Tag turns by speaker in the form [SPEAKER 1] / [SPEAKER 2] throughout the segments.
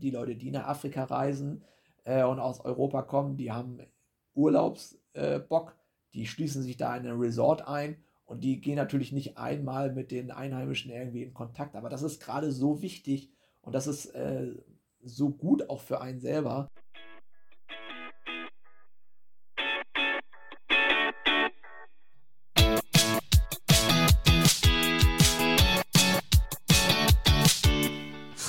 [SPEAKER 1] Die Leute, die nach Afrika reisen äh, und aus Europa kommen, die haben Urlaubsbock, äh, die schließen sich da in ein Resort ein und die gehen natürlich nicht einmal mit den Einheimischen irgendwie in Kontakt. Aber das ist gerade so wichtig und das ist äh, so gut auch für einen selber.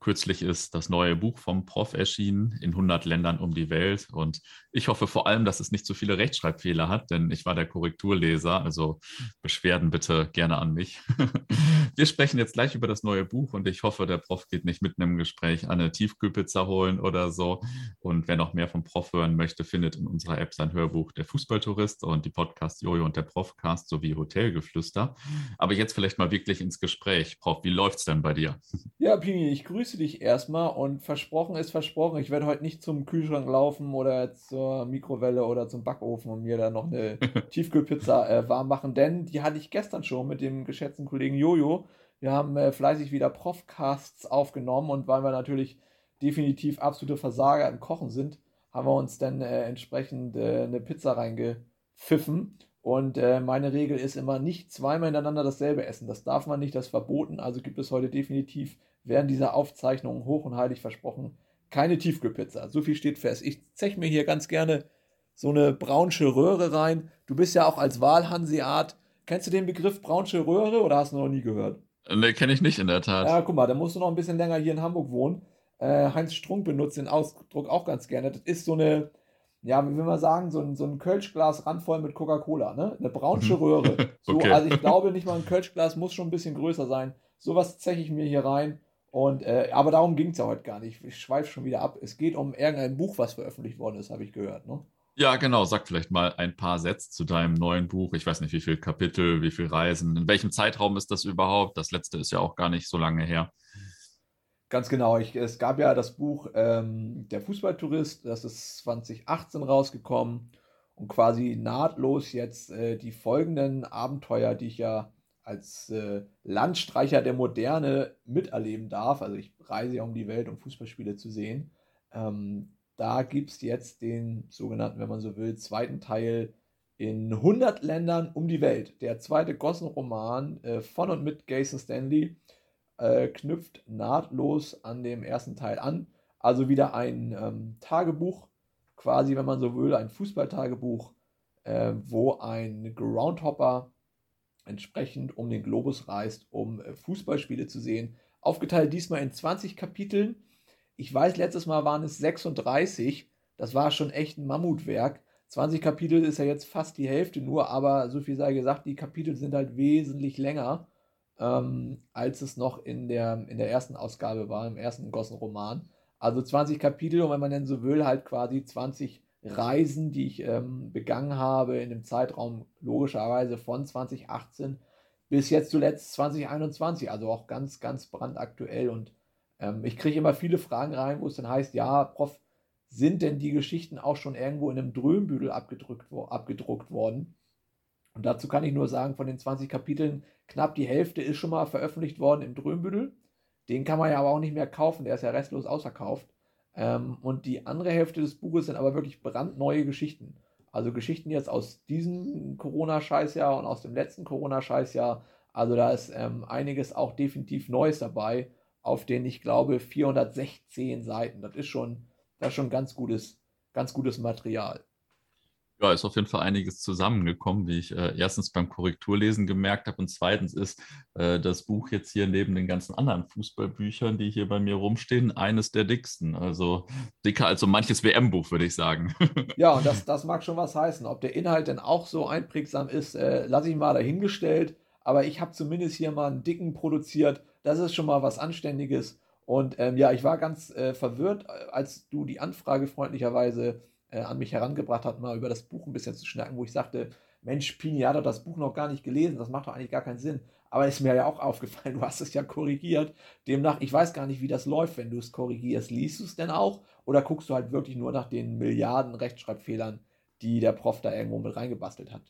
[SPEAKER 2] Kürzlich ist das neue Buch vom Prof erschienen in 100 Ländern um die Welt. Und ich hoffe vor allem, dass es nicht zu viele Rechtschreibfehler hat, denn ich war der Korrekturleser. Also Beschwerden bitte gerne an mich. Wir sprechen jetzt gleich über das neue Buch und ich hoffe, der Prof geht nicht mitten im Gespräch eine Tiefkühlpizza holen oder so. Und wer noch mehr vom Prof hören möchte, findet in unserer App sein Hörbuch Der Fußballtourist und die Podcast Jojo und der Profcast sowie Hotelgeflüster. Aber jetzt vielleicht mal wirklich ins Gespräch. Prof, wie läuft's denn bei dir?
[SPEAKER 1] Ja, Pini, ich grüße begrüße dich erstmal und versprochen ist versprochen. Ich werde heute nicht zum Kühlschrank laufen oder zur Mikrowelle oder zum Backofen und mir da noch eine Tiefkühlpizza äh, warm machen, denn die hatte ich gestern schon mit dem geschätzten Kollegen Jojo. Wir haben äh, fleißig wieder Profcasts aufgenommen und weil wir natürlich definitiv absolute Versager im Kochen sind, haben wir uns dann äh, entsprechend äh, eine Pizza reingepfiffen. Und äh, meine Regel ist immer nicht zweimal hintereinander dasselbe essen. Das darf man nicht, das ist verboten. Also gibt es heute definitiv während dieser Aufzeichnung hoch und heilig versprochen, keine Tiefkühlpizza. So viel steht fest. Ich zech mir hier ganz gerne so eine braunsche Röhre rein. Du bist ja auch als Wahlhanseat. Kennst du den Begriff braunsche Röhre oder hast du noch nie gehört?
[SPEAKER 2] Ne, kenne ich nicht in der Tat.
[SPEAKER 1] Ja, guck mal, da musst du noch ein bisschen länger hier in Hamburg wohnen. Äh, Heinz Strunk benutzt den Ausdruck auch ganz gerne. Das ist so eine, ja, wie will man sagen, so ein, so ein Kölschglas randvoll mit Coca-Cola, ne? Eine braunsche mhm. Röhre. So, okay. Also ich glaube nicht mal ein Kölschglas muss schon ein bisschen größer sein. Sowas zeche ich mir hier rein und, äh, aber darum ging es ja heute gar nicht. Ich schweife schon wieder ab. Es geht um irgendein Buch, was veröffentlicht worden ist, habe ich gehört. Ne?
[SPEAKER 2] Ja, genau. Sag vielleicht mal ein paar Sätze zu deinem neuen Buch. Ich weiß nicht, wie viele Kapitel, wie viele Reisen. In welchem Zeitraum ist das überhaupt? Das letzte ist ja auch gar nicht so lange her.
[SPEAKER 1] Ganz genau. Ich, es gab ja das Buch ähm, Der Fußballtourist. Das ist 2018 rausgekommen. Und quasi nahtlos jetzt äh, die folgenden Abenteuer, die ich ja als äh, Landstreicher der Moderne miterleben darf, also ich reise ja um die Welt, um Fußballspiele zu sehen, ähm, da gibt es jetzt den sogenannten, wenn man so will, zweiten Teil in 100 Ländern um die Welt. Der zweite Gossen-Roman äh, von und mit Jason Stanley äh, knüpft nahtlos an dem ersten Teil an. Also wieder ein ähm, Tagebuch, quasi, wenn man so will, ein Fußballtagebuch, äh, wo ein Groundhopper entsprechend um den Globus reist, um äh, Fußballspiele zu sehen. Aufgeteilt diesmal in 20 Kapiteln. Ich weiß, letztes Mal waren es 36. Das war schon echt ein Mammutwerk. 20 Kapitel ist ja jetzt fast die Hälfte nur, aber so viel sei gesagt, die Kapitel sind halt wesentlich länger, ähm, als es noch in der, in der ersten Ausgabe war, im ersten Gossen-Roman. Also 20 Kapitel und wenn man denn so will, halt quasi 20 Reisen, die ich ähm, begangen habe in dem Zeitraum logischerweise von 2018 bis jetzt zuletzt 2021, also auch ganz, ganz brandaktuell. Und ähm, ich kriege immer viele Fragen rein, wo es dann heißt, ja, Prof, sind denn die Geschichten auch schon irgendwo in einem Drömbüdel abgedruckt, abgedruckt worden? Und dazu kann ich nur sagen, von den 20 Kapiteln, knapp die Hälfte ist schon mal veröffentlicht worden im Drömbüdel. Den kann man ja aber auch nicht mehr kaufen, der ist ja restlos ausverkauft. Ähm, und die andere Hälfte des Buches sind aber wirklich brandneue Geschichten. Also Geschichten jetzt aus diesem Corona-Scheißjahr und aus dem letzten Corona-Scheißjahr. Also da ist ähm, einiges auch definitiv Neues dabei, auf den ich glaube 416 Seiten. Das ist schon, das ist schon ganz gutes, ganz gutes Material.
[SPEAKER 2] Ja, ist auf jeden Fall einiges zusammengekommen, wie ich äh, erstens beim Korrekturlesen gemerkt habe und zweitens ist äh, das Buch jetzt hier neben den ganzen anderen Fußballbüchern, die hier bei mir rumstehen, eines der dicksten. Also dicker als so manches WM-Buch, würde ich sagen.
[SPEAKER 1] Ja, und das, das mag schon was heißen. Ob der Inhalt denn auch so einprägsam ist, äh, lasse ich mal dahingestellt. Aber ich habe zumindest hier mal einen dicken produziert. Das ist schon mal was Anständiges. Und ähm, ja, ich war ganz äh, verwirrt, äh, als du die Anfrage freundlicherweise äh, an mich herangebracht hat, mal über das Buch ein bisschen zu schnacken, wo ich sagte, Mensch, Pini hat doch das Buch noch gar nicht gelesen, das macht doch eigentlich gar keinen Sinn. Aber ist mir ja auch aufgefallen, du hast es ja korrigiert. Demnach, ich weiß gar nicht, wie das läuft, wenn du es korrigierst. Liest du es denn auch oder guckst du halt wirklich nur nach den Milliarden Rechtschreibfehlern, die der Prof da irgendwo mit reingebastelt hat?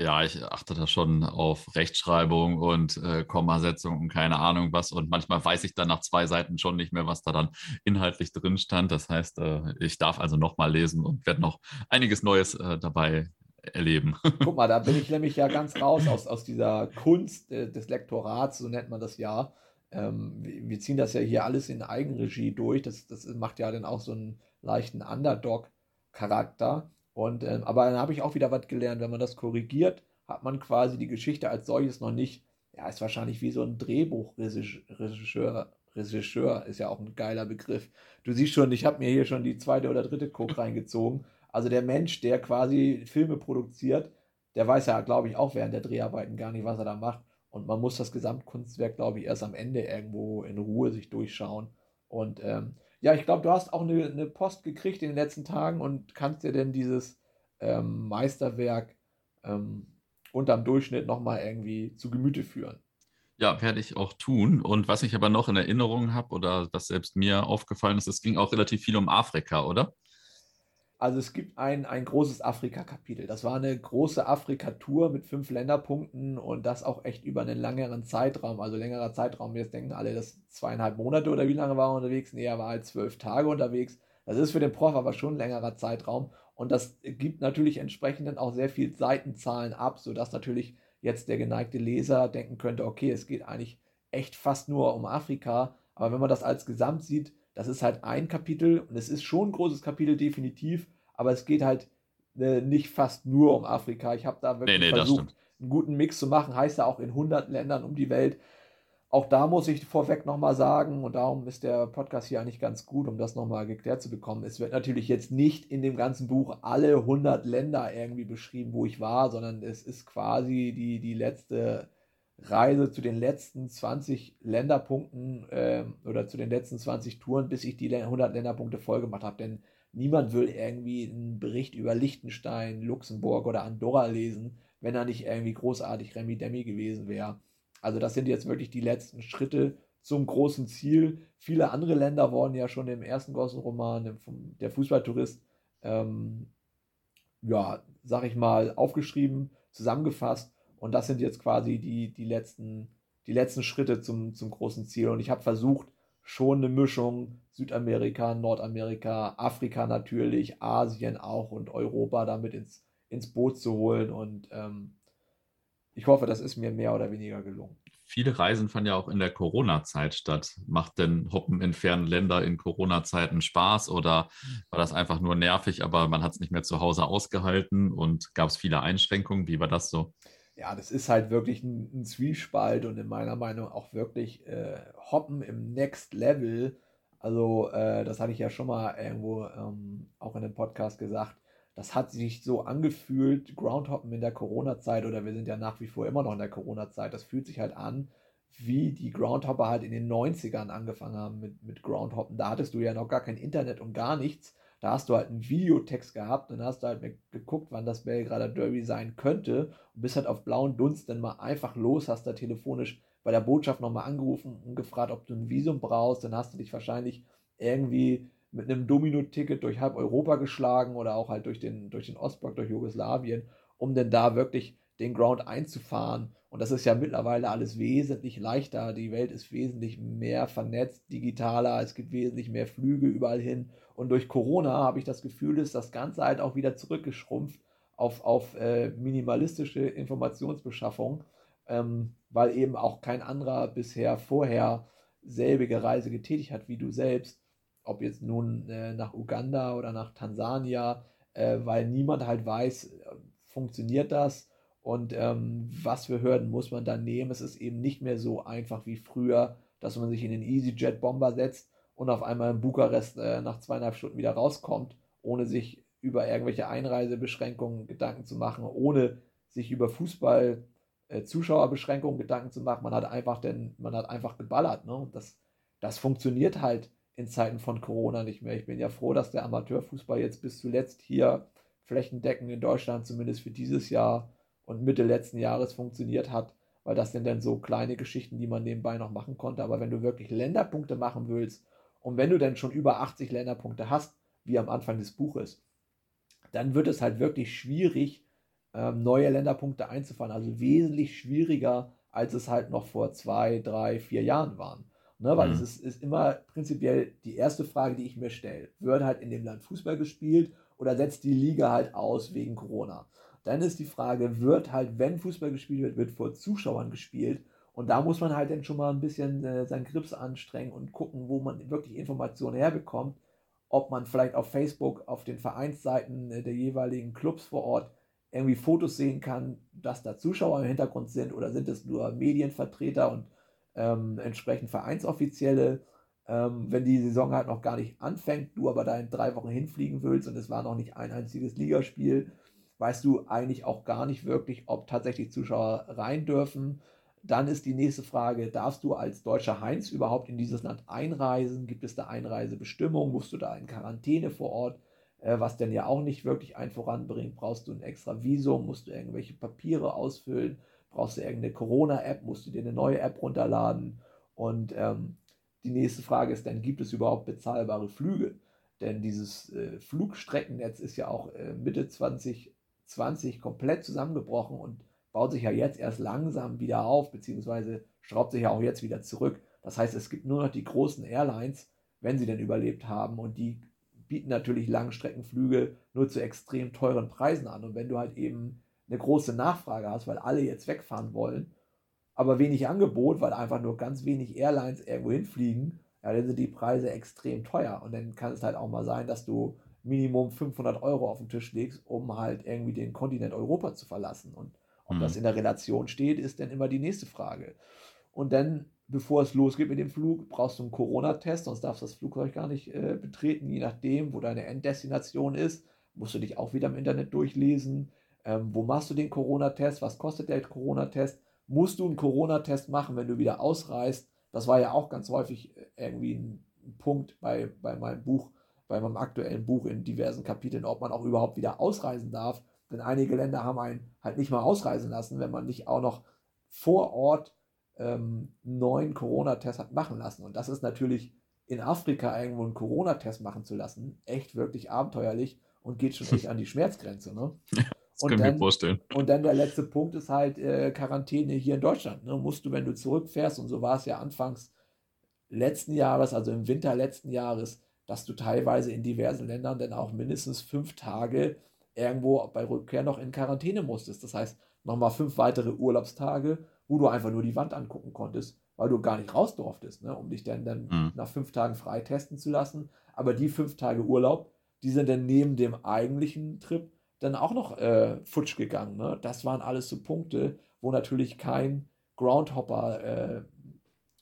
[SPEAKER 2] Ja, ich achte da schon auf Rechtschreibung und äh, Kommasetzung und keine Ahnung was. Und manchmal weiß ich dann nach zwei Seiten schon nicht mehr, was da dann inhaltlich drin stand. Das heißt, äh, ich darf also nochmal lesen und werde noch einiges Neues äh, dabei erleben.
[SPEAKER 1] Guck mal, da bin ich nämlich ja ganz raus aus, aus dieser Kunst äh, des Lektorats, so nennt man das ja. Ähm, wir, ziehen das ja hier alles in Eigenregie durch. Das, das macht ja dann auch so einen leichten Underdog-Charakter. Und, ähm, aber dann habe ich auch wieder was gelernt. Wenn man das korrigiert, hat man quasi die Geschichte als solches noch nicht. Ja, ist wahrscheinlich wie so ein Drehbuchregisseur. Regisseur ist ja auch ein geiler Begriff. Du siehst schon, ich habe mir hier schon die zweite oder dritte Coke reingezogen. Also der Mensch, der quasi Filme produziert, der weiß ja, glaube ich, auch während der Dreharbeiten gar nicht, was er da macht. Und man muss das Gesamtkunstwerk, glaube ich, erst am Ende irgendwo in Ruhe sich durchschauen. Und ähm, ja, ich glaube, du hast auch eine, eine, Post gekriegt in den letzten Tagen und kannst dir denn dieses ähm, Meisterwerk ähm, unterm Durchschnitt nochmal irgendwie zu Gemüte führen.
[SPEAKER 2] Ja, werde ich auch tun. Und was ich aber noch in Erinnerung habe oder was selbst mir aufgefallen ist, es ging auch relativ viel um Afrika, oder?
[SPEAKER 1] Also es gibt ein, ein großes Afrika-Kapitel. Das war eine große Afrika-Tour mit fünf Länderpunkten und das auch echt über einen längeren Zeitraum. Also längerer Zeitraum. Jetzt denken alle, das zweieinhalb Monate oder wie lange war er unterwegs? Nee, er war halt zwölf Tage unterwegs. Das ist für den Prof aber schon ein längerer Zeitraum. Und das gibt natürlich entsprechend dann auch sehr viel Seitenzahlen ab, sodass natürlich jetzt der geneigte Leser denken könnte, okay, es geht eigentlich echt fast nur um Afrika. Aber wenn man das als Gesamt sieht, das ist halt ein Kapitel und es ist schon ein großes Kapitel, definitiv, aber es geht halt äh, nicht fast nur um Afrika. Ich habe da wirklich nee, nee, versucht, einen guten Mix zu machen. Heißt ja auch in 100 Ländern um die Welt. Auch da muss ich vorweg nochmal sagen, und darum ist der Podcast hier eigentlich ganz gut, um das nochmal geklärt zu bekommen. Es wird natürlich jetzt nicht in dem ganzen Buch alle 100 Länder irgendwie beschrieben, wo ich war, sondern es ist quasi die, die letzte Reise zu den letzten 20 Länderpunkten äh, oder zu den letzten 20 Touren, bis ich die 100 Länderpunkte voll gemacht habe. Denn niemand will irgendwie einen Bericht über Liechtenstein, Luxemburg oder Andorra lesen, wenn er nicht irgendwie großartig Remi Demi gewesen wäre. Also das sind jetzt wirklich die letzten Schritte zum großen Ziel. Viele andere Länder wurden ja schon im ersten großen Roman, der Fußballtourist, ähm, ja, sag ich mal, aufgeschrieben, zusammengefasst. Und das sind jetzt quasi die, die, letzten, die letzten Schritte zum, zum großen Ziel. Und ich habe versucht, schon eine Mischung Südamerika, Nordamerika, Afrika natürlich, Asien auch und Europa damit ins, ins Boot zu holen. Und ähm, ich hoffe, das ist mir mehr oder weniger gelungen.
[SPEAKER 2] Viele Reisen fanden ja auch in der Corona-Zeit statt. Macht denn Hoppen in fernen Länder in Corona-Zeiten Spaß oder war das einfach nur nervig, aber man hat es nicht mehr zu Hause ausgehalten und gab es viele Einschränkungen? Wie war das so?
[SPEAKER 1] Ja, das ist halt wirklich ein, ein Zwiespalt und in meiner Meinung auch wirklich äh, Hoppen im Next Level. Also, äh, das hatte ich ja schon mal irgendwo ähm, auch in dem Podcast gesagt. Das hat sich so angefühlt, Groundhoppen in der Corona-Zeit, oder wir sind ja nach wie vor immer noch in der Corona-Zeit. Das fühlt sich halt an, wie die Groundhopper halt in den 90ern angefangen haben mit, mit Groundhoppen. Da hattest du ja noch gar kein Internet und gar nichts. Da hast du halt einen Videotext gehabt und hast du halt geguckt, wann das Belgrader Derby sein könnte und bist halt auf blauen Dunst dann mal einfach los, hast da telefonisch bei der Botschaft nochmal angerufen und gefragt, ob du ein Visum brauchst. Dann hast du dich wahrscheinlich irgendwie mit einem Domino-Ticket durch halb Europa geschlagen oder auch halt durch den, durch den Ostblock, durch Jugoslawien, um dann da wirklich den Ground einzufahren. Und das ist ja mittlerweile alles wesentlich leichter. Die Welt ist wesentlich mehr vernetzt, digitaler. Es gibt wesentlich mehr Flüge überall hin. Und durch Corona habe ich das Gefühl, ist das Ganze halt auch wieder zurückgeschrumpft auf, auf äh, minimalistische Informationsbeschaffung, ähm, weil eben auch kein anderer bisher vorher selbige Reise getätigt hat wie du selbst. Ob jetzt nun äh, nach Uganda oder nach Tansania, äh, weil niemand halt weiß, äh, funktioniert das und ähm, was für Hürden muss man dann nehmen. Es ist eben nicht mehr so einfach wie früher, dass man sich in den EasyJet-Bomber setzt und auf einmal in Bukarest äh, nach zweieinhalb Stunden wieder rauskommt, ohne sich über irgendwelche Einreisebeschränkungen Gedanken zu machen, ohne sich über Fußball äh, Zuschauerbeschränkungen Gedanken zu machen. Man hat einfach denn, man hat einfach geballert. Ne? Und das, das funktioniert halt in Zeiten von Corona nicht mehr. Ich bin ja froh, dass der Amateurfußball jetzt bis zuletzt hier flächendeckend in Deutschland zumindest für dieses Jahr und Mitte letzten Jahres funktioniert hat. weil das sind dann so kleine Geschichten, die man nebenbei noch machen konnte. Aber wenn du wirklich Länderpunkte machen willst und wenn du dann schon über 80 Länderpunkte hast, wie am Anfang des Buches, dann wird es halt wirklich schwierig, ähm, neue Länderpunkte einzufahren. Also wesentlich schwieriger, als es halt noch vor zwei, drei, vier Jahren waren. Ne, weil mhm. es ist, ist, immer prinzipiell die erste Frage, die ich mir stelle. Wird halt in dem Land Fußball gespielt oder setzt die Liga halt aus wegen Corona? Dann ist die Frage, wird halt, wenn Fußball gespielt wird, wird vor Zuschauern gespielt? Und da muss man halt dann schon mal ein bisschen äh, seinen Grips anstrengen und gucken, wo man wirklich Informationen herbekommt. Ob man vielleicht auf Facebook, auf den Vereinsseiten äh, der jeweiligen Clubs vor Ort irgendwie Fotos sehen kann, dass da Zuschauer im Hintergrund sind oder sind es nur Medienvertreter und ähm, entsprechend Vereinsoffizielle. Ähm, wenn die Saison halt noch gar nicht anfängt, du aber da in drei Wochen hinfliegen willst und es war noch nicht ein einziges Ligaspiel, weißt du eigentlich auch gar nicht wirklich, ob tatsächlich Zuschauer rein dürfen. Dann ist die nächste Frage, darfst du als deutscher Heinz überhaupt in dieses Land einreisen? Gibt es da Einreisebestimmungen? Musst du da in Quarantäne vor Ort? Äh, was denn ja auch nicht wirklich ein voranbringt. Brauchst du ein extra Visum? Musst du irgendwelche Papiere ausfüllen? Brauchst du irgendeine Corona-App? Musst du dir eine neue App runterladen? Und ähm, die nächste Frage ist dann, gibt es überhaupt bezahlbare Flüge? Denn dieses äh, Flugstreckennetz ist ja auch äh, Mitte 20 20 komplett zusammengebrochen und baut sich ja jetzt erst langsam wieder auf, beziehungsweise schraubt sich ja auch jetzt wieder zurück. Das heißt, es gibt nur noch die großen Airlines, wenn sie denn überlebt haben und die bieten natürlich Langstreckenflüge nur zu extrem teuren Preisen an. Und wenn du halt eben eine große Nachfrage hast, weil alle jetzt wegfahren wollen, aber wenig Angebot, weil einfach nur ganz wenig Airlines irgendwo hinfliegen, ja, dann sind die Preise extrem teuer. Und dann kann es halt auch mal sein, dass du Minimum 500 Euro auf den Tisch legst, um halt irgendwie den Kontinent Europa zu verlassen. Und ob mhm. das in der Relation steht, ist dann immer die nächste Frage. Und dann, bevor es losgeht mit dem Flug, brauchst du einen Corona-Test, sonst darfst du das Flugzeug gar nicht äh, betreten, je nachdem, wo deine Enddestination ist. Musst du dich auch wieder im Internet durchlesen. Ähm, wo machst du den Corona-Test? Was kostet der Corona-Test? Musst du einen Corona-Test machen, wenn du wieder ausreist? Das war ja auch ganz häufig äh, irgendwie ein Punkt bei, bei meinem Buch bei meinem aktuellen Buch in diversen Kapiteln, ob man auch überhaupt wieder ausreisen darf. Denn einige Länder haben einen halt nicht mal ausreisen lassen, wenn man nicht auch noch vor Ort ähm, einen neuen Corona-Test hat machen lassen. Und das ist natürlich in Afrika irgendwo einen Corona-Test machen zu lassen, echt wirklich abenteuerlich und geht schon echt an die Schmerzgrenze. Ne?
[SPEAKER 2] das und dann, vorstellen.
[SPEAKER 1] Und dann der letzte Punkt ist halt äh, Quarantäne hier in Deutschland. Ne? Musst du, wenn du zurückfährst, und so war es ja anfangs letzten Jahres, also im Winter letzten Jahres, dass du teilweise in diversen Ländern dann auch mindestens fünf Tage irgendwo bei Rückkehr noch in Quarantäne musstest. Das heißt, nochmal fünf weitere Urlaubstage, wo du einfach nur die Wand angucken konntest, weil du gar nicht raus durftest, ne, um dich dann, dann mhm. nach fünf Tagen frei testen zu lassen. Aber die fünf Tage Urlaub, die sind dann neben dem eigentlichen Trip dann auch noch äh, futsch gegangen. Ne? Das waren alles so Punkte, wo natürlich kein Groundhopper äh,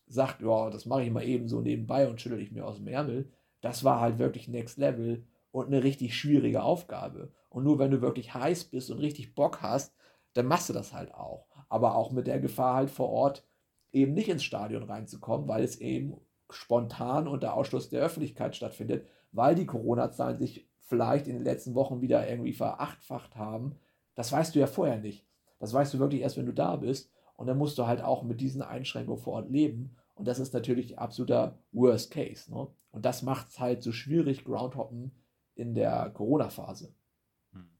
[SPEAKER 1] sagt, ja, das mache ich mal eben so nebenbei und schüttel ich mir aus dem Ärmel, das war halt wirklich Next Level und eine richtig schwierige Aufgabe. Und nur wenn du wirklich heiß bist und richtig Bock hast, dann machst du das halt auch. Aber auch mit der Gefahr halt vor Ort eben nicht ins Stadion reinzukommen, weil es eben spontan unter Ausschluss der Öffentlichkeit stattfindet, weil die Corona-Zahlen sich vielleicht in den letzten Wochen wieder irgendwie verachtfacht haben. Das weißt du ja vorher nicht. Das weißt du wirklich erst, wenn du da bist. Und dann musst du halt auch mit diesen Einschränkungen vor Ort leben. Und das ist natürlich absoluter Worst Case. Ne? Und das macht es halt so schwierig, Groundhoppen in der Corona-Phase.
[SPEAKER 2] Hm.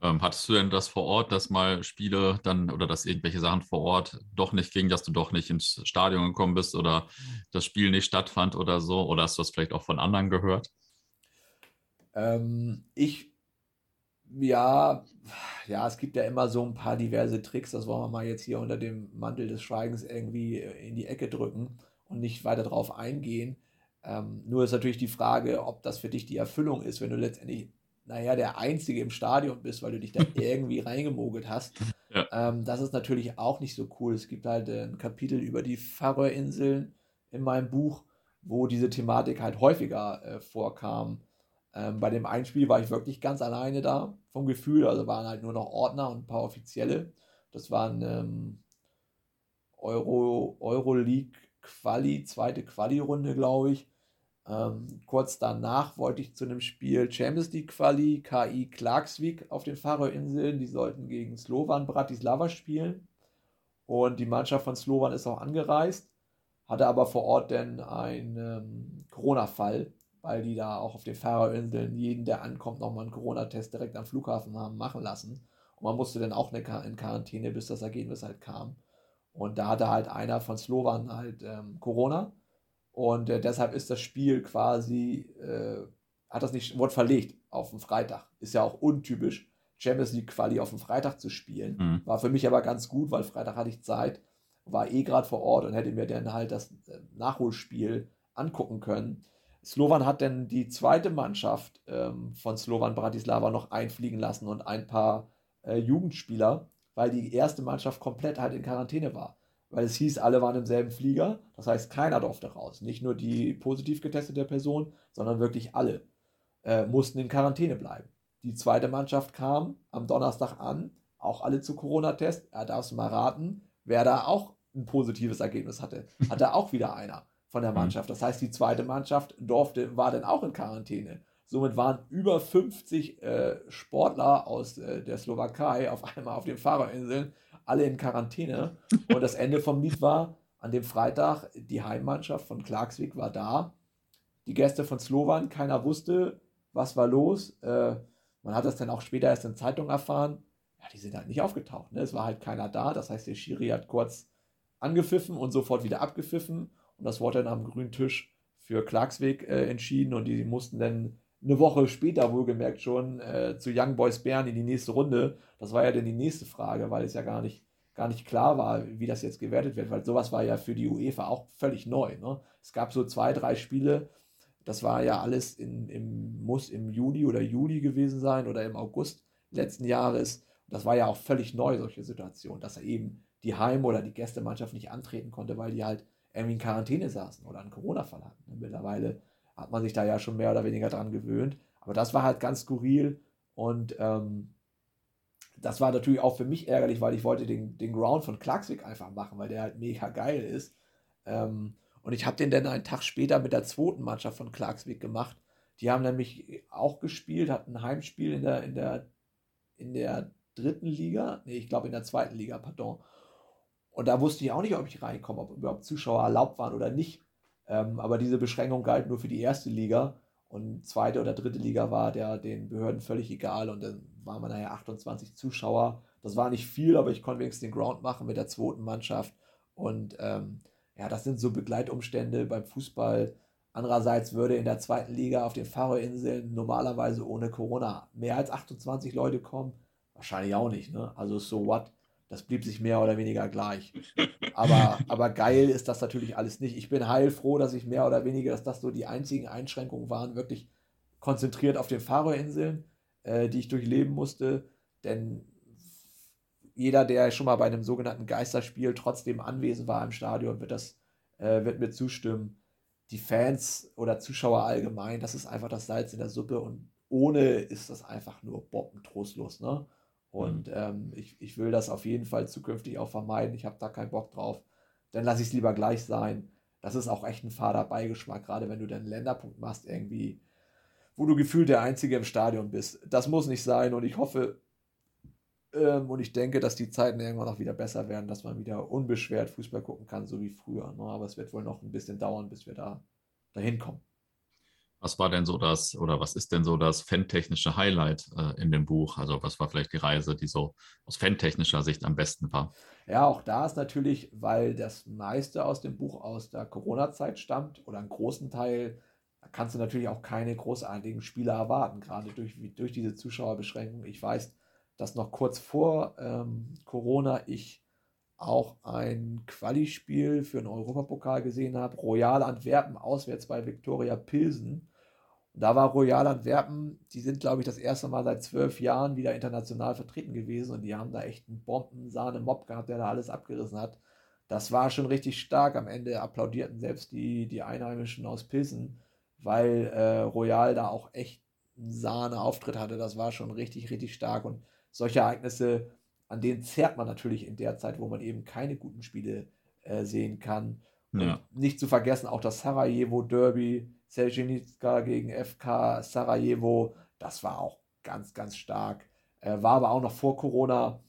[SPEAKER 2] Ähm, hattest du denn das vor Ort, dass mal Spiele dann oder dass irgendwelche Sachen vor Ort doch nicht gingen, dass du doch nicht ins Stadion gekommen bist oder das Spiel nicht stattfand oder so? Oder hast du das vielleicht auch von anderen gehört?
[SPEAKER 1] Ähm, ich, ja, ja, es gibt ja immer so ein paar diverse Tricks, das wollen wir mal jetzt hier unter dem Mantel des Schweigens irgendwie in die Ecke drücken und nicht weiter drauf eingehen. Ähm, nur ist natürlich die Frage, ob das für dich die Erfüllung ist, wenn du letztendlich, naja, der Einzige im Stadion bist, weil du dich da irgendwie reingemogelt hast. Ja. Ähm, das ist natürlich auch nicht so cool. Es gibt halt ein Kapitel über die Färöerinseln in meinem Buch, wo diese Thematik halt häufiger äh, vorkam. Ähm, bei dem Einspiel war ich wirklich ganz alleine da, vom Gefühl. Also waren halt nur noch Ordner und ein paar Offizielle. Das waren ähm, Euro, Euroleague Quali, zweite Quali-Runde, glaube ich. Ähm, kurz danach wollte ich zu einem Spiel Champions League Quali, KI Klagsvik auf den Färöerinseln. Die sollten gegen Slovan Bratislava spielen. Und die Mannschaft von Slovan ist auch angereist, hatte aber vor Ort dann einen ähm, Corona-Fall, weil die da auch auf den Fahrerinseln jeden, der ankommt, nochmal einen Corona-Test direkt am Flughafen haben machen lassen. Und man musste dann auch in Quarantäne, bis das Ergebnis halt kam. Und da hatte halt einer von Slovan halt ähm, Corona. Und äh, deshalb ist das Spiel quasi, äh, hat das nicht, wurde verlegt auf den Freitag. Ist ja auch untypisch, Champions League Quali auf den Freitag zu spielen. Mhm. War für mich aber ganz gut, weil Freitag hatte ich Zeit, war eh gerade vor Ort und hätte mir dann halt das äh, Nachholspiel angucken können. Slovan hat dann die zweite Mannschaft ähm, von Slovan Bratislava noch einfliegen lassen und ein paar äh, Jugendspieler, weil die erste Mannschaft komplett halt in Quarantäne war. Weil es hieß, alle waren im selben Flieger. Das heißt, keiner durfte raus. Nicht nur die positiv getestete Person, sondern wirklich alle äh, mussten in Quarantäne bleiben. Die zweite Mannschaft kam am Donnerstag an, auch alle zu Corona-Test. Er darf es mal raten, wer da auch ein positives Ergebnis hatte. Hatte auch wieder einer von der mhm. Mannschaft. Das heißt, die zweite Mannschaft durfte, war dann auch in Quarantäne. Somit waren über 50 äh, Sportler aus äh, der Slowakei auf einmal auf den Fahrerinseln, alle in Quarantäne. Und das Ende vom Lied war, an dem Freitag, die Heimmannschaft von Klagsvik war da. Die Gäste von Slowan, keiner wusste, was war los. Äh, man hat das dann auch später erst in Zeitungen erfahren. Ja, die sind halt nicht aufgetaucht. Ne? Es war halt keiner da. Das heißt, der Schiri hat kurz angepfiffen und sofort wieder abgepfiffen. Und das wurde dann am grünen Tisch für Klagsweg äh, entschieden. Und die mussten dann eine Woche später wohlgemerkt schon äh, zu Young Boys Bern in die nächste Runde. Das war ja dann die nächste Frage, weil es ja gar nicht, gar nicht klar war, wie das jetzt gewertet wird, weil sowas war ja für die UEFA auch völlig neu. Ne? Es gab so zwei, drei Spiele, das war ja alles in, im, muss im Juni oder Juli gewesen sein oder im August letzten Jahres. Das war ja auch völlig neu, solche Situationen, dass er eben die Heim- oder die Gästemannschaft nicht antreten konnte, weil die halt irgendwie in Quarantäne saßen oder einen Corona-Fall hatten. Mittlerweile hat man sich da ja schon mehr oder weniger dran gewöhnt. Aber das war halt ganz skurril und ähm, das war natürlich auch für mich ärgerlich, weil ich wollte den, den Ground von Klagsvik einfach machen, weil der halt mega geil ist. Ähm, und ich habe den dann einen Tag später mit der zweiten Mannschaft von Klagsvik gemacht. Die haben nämlich auch gespielt, hatten ein Heimspiel in der, in der, in der dritten Liga, nee, ich glaube in der zweiten Liga, pardon. Und da wusste ich auch nicht, ob ich reinkomme, ob überhaupt Zuschauer erlaubt waren oder nicht. Ähm, aber diese Beschränkung galt nur für die erste Liga und zweite oder dritte Liga war der den Behörden völlig egal und dann waren wir nachher 28 Zuschauer. Das war nicht viel, aber ich konnte wenigstens den Ground machen mit der zweiten Mannschaft und ähm, ja, das sind so Begleitumstände beim Fußball. Andererseits würde in der zweiten Liga auf den Faroe-Inseln normalerweise ohne Corona mehr als 28 Leute kommen. Wahrscheinlich auch nicht, ne? Also so what? Das blieb sich mehr oder weniger gleich. Aber, aber geil ist das natürlich alles nicht. Ich bin heilfroh, dass ich mehr oder weniger, dass das so die einzigen Einschränkungen waren, wirklich konzentriert auf den Faroe-Inseln, äh, die ich durchleben musste. Denn jeder, der schon mal bei einem sogenannten Geisterspiel trotzdem anwesend war im Stadion, wird das, äh, wird mir zustimmen. Die Fans oder Zuschauer allgemein, das ist einfach das Salz in der Suppe und ohne ist das einfach nur bombentrostlos, ne? Und mhm. ähm, ich, ich will das auf jeden Fall zukünftig auch vermeiden. Ich habe da keinen Bock drauf. Dann lasse ich es lieber gleich sein. Das ist auch echt ein fader Beigeschmack, gerade wenn du dann einen Länderpunkt machst, irgendwie, wo du gefühlt der Einzige im Stadion bist. Das muss nicht sein und ich hoffe ähm, und ich denke, dass die Zeiten irgendwann auch wieder besser werden, dass man wieder unbeschwert Fußball gucken kann, so wie früher. Ne? Aber es wird wohl noch ein bisschen dauern, bis wir da dahin kommen.
[SPEAKER 2] Was war denn so das, oder was ist denn so das fantechnische Highlight äh, in dem Buch? Also was war vielleicht die Reise, die so aus fantechnischer Sicht am besten war?
[SPEAKER 1] Ja, auch da ist natürlich, weil das meiste aus dem Buch aus der Corona-Zeit stammt oder einen großen Teil, kannst du natürlich auch keine großartigen Spiele erwarten, gerade durch, durch diese Zuschauerbeschränkung. Ich weiß, dass noch kurz vor ähm, Corona ich auch ein Quali-Spiel für den Europapokal gesehen habe. Royal Antwerpen auswärts bei Viktoria Pilsen. Da war Royal Antwerpen, die sind, glaube ich, das erste Mal seit zwölf Jahren wieder international vertreten gewesen und die haben da echt einen Bomben-Sahne-Mob gehabt, der da alles abgerissen hat. Das war schon richtig stark. Am Ende applaudierten selbst die, die Einheimischen aus Pilsen, weil äh, Royal da auch echt einen Sahne-Auftritt hatte. Das war schon richtig, richtig stark. Und solche Ereignisse an denen zerrt man natürlich in der Zeit, wo man eben keine guten Spiele äh, sehen kann. Ja. nicht zu vergessen auch das Sarajevo Derby, Seljenica gegen FK Sarajevo, das war auch ganz, ganz stark. Äh, war aber auch noch vor Corona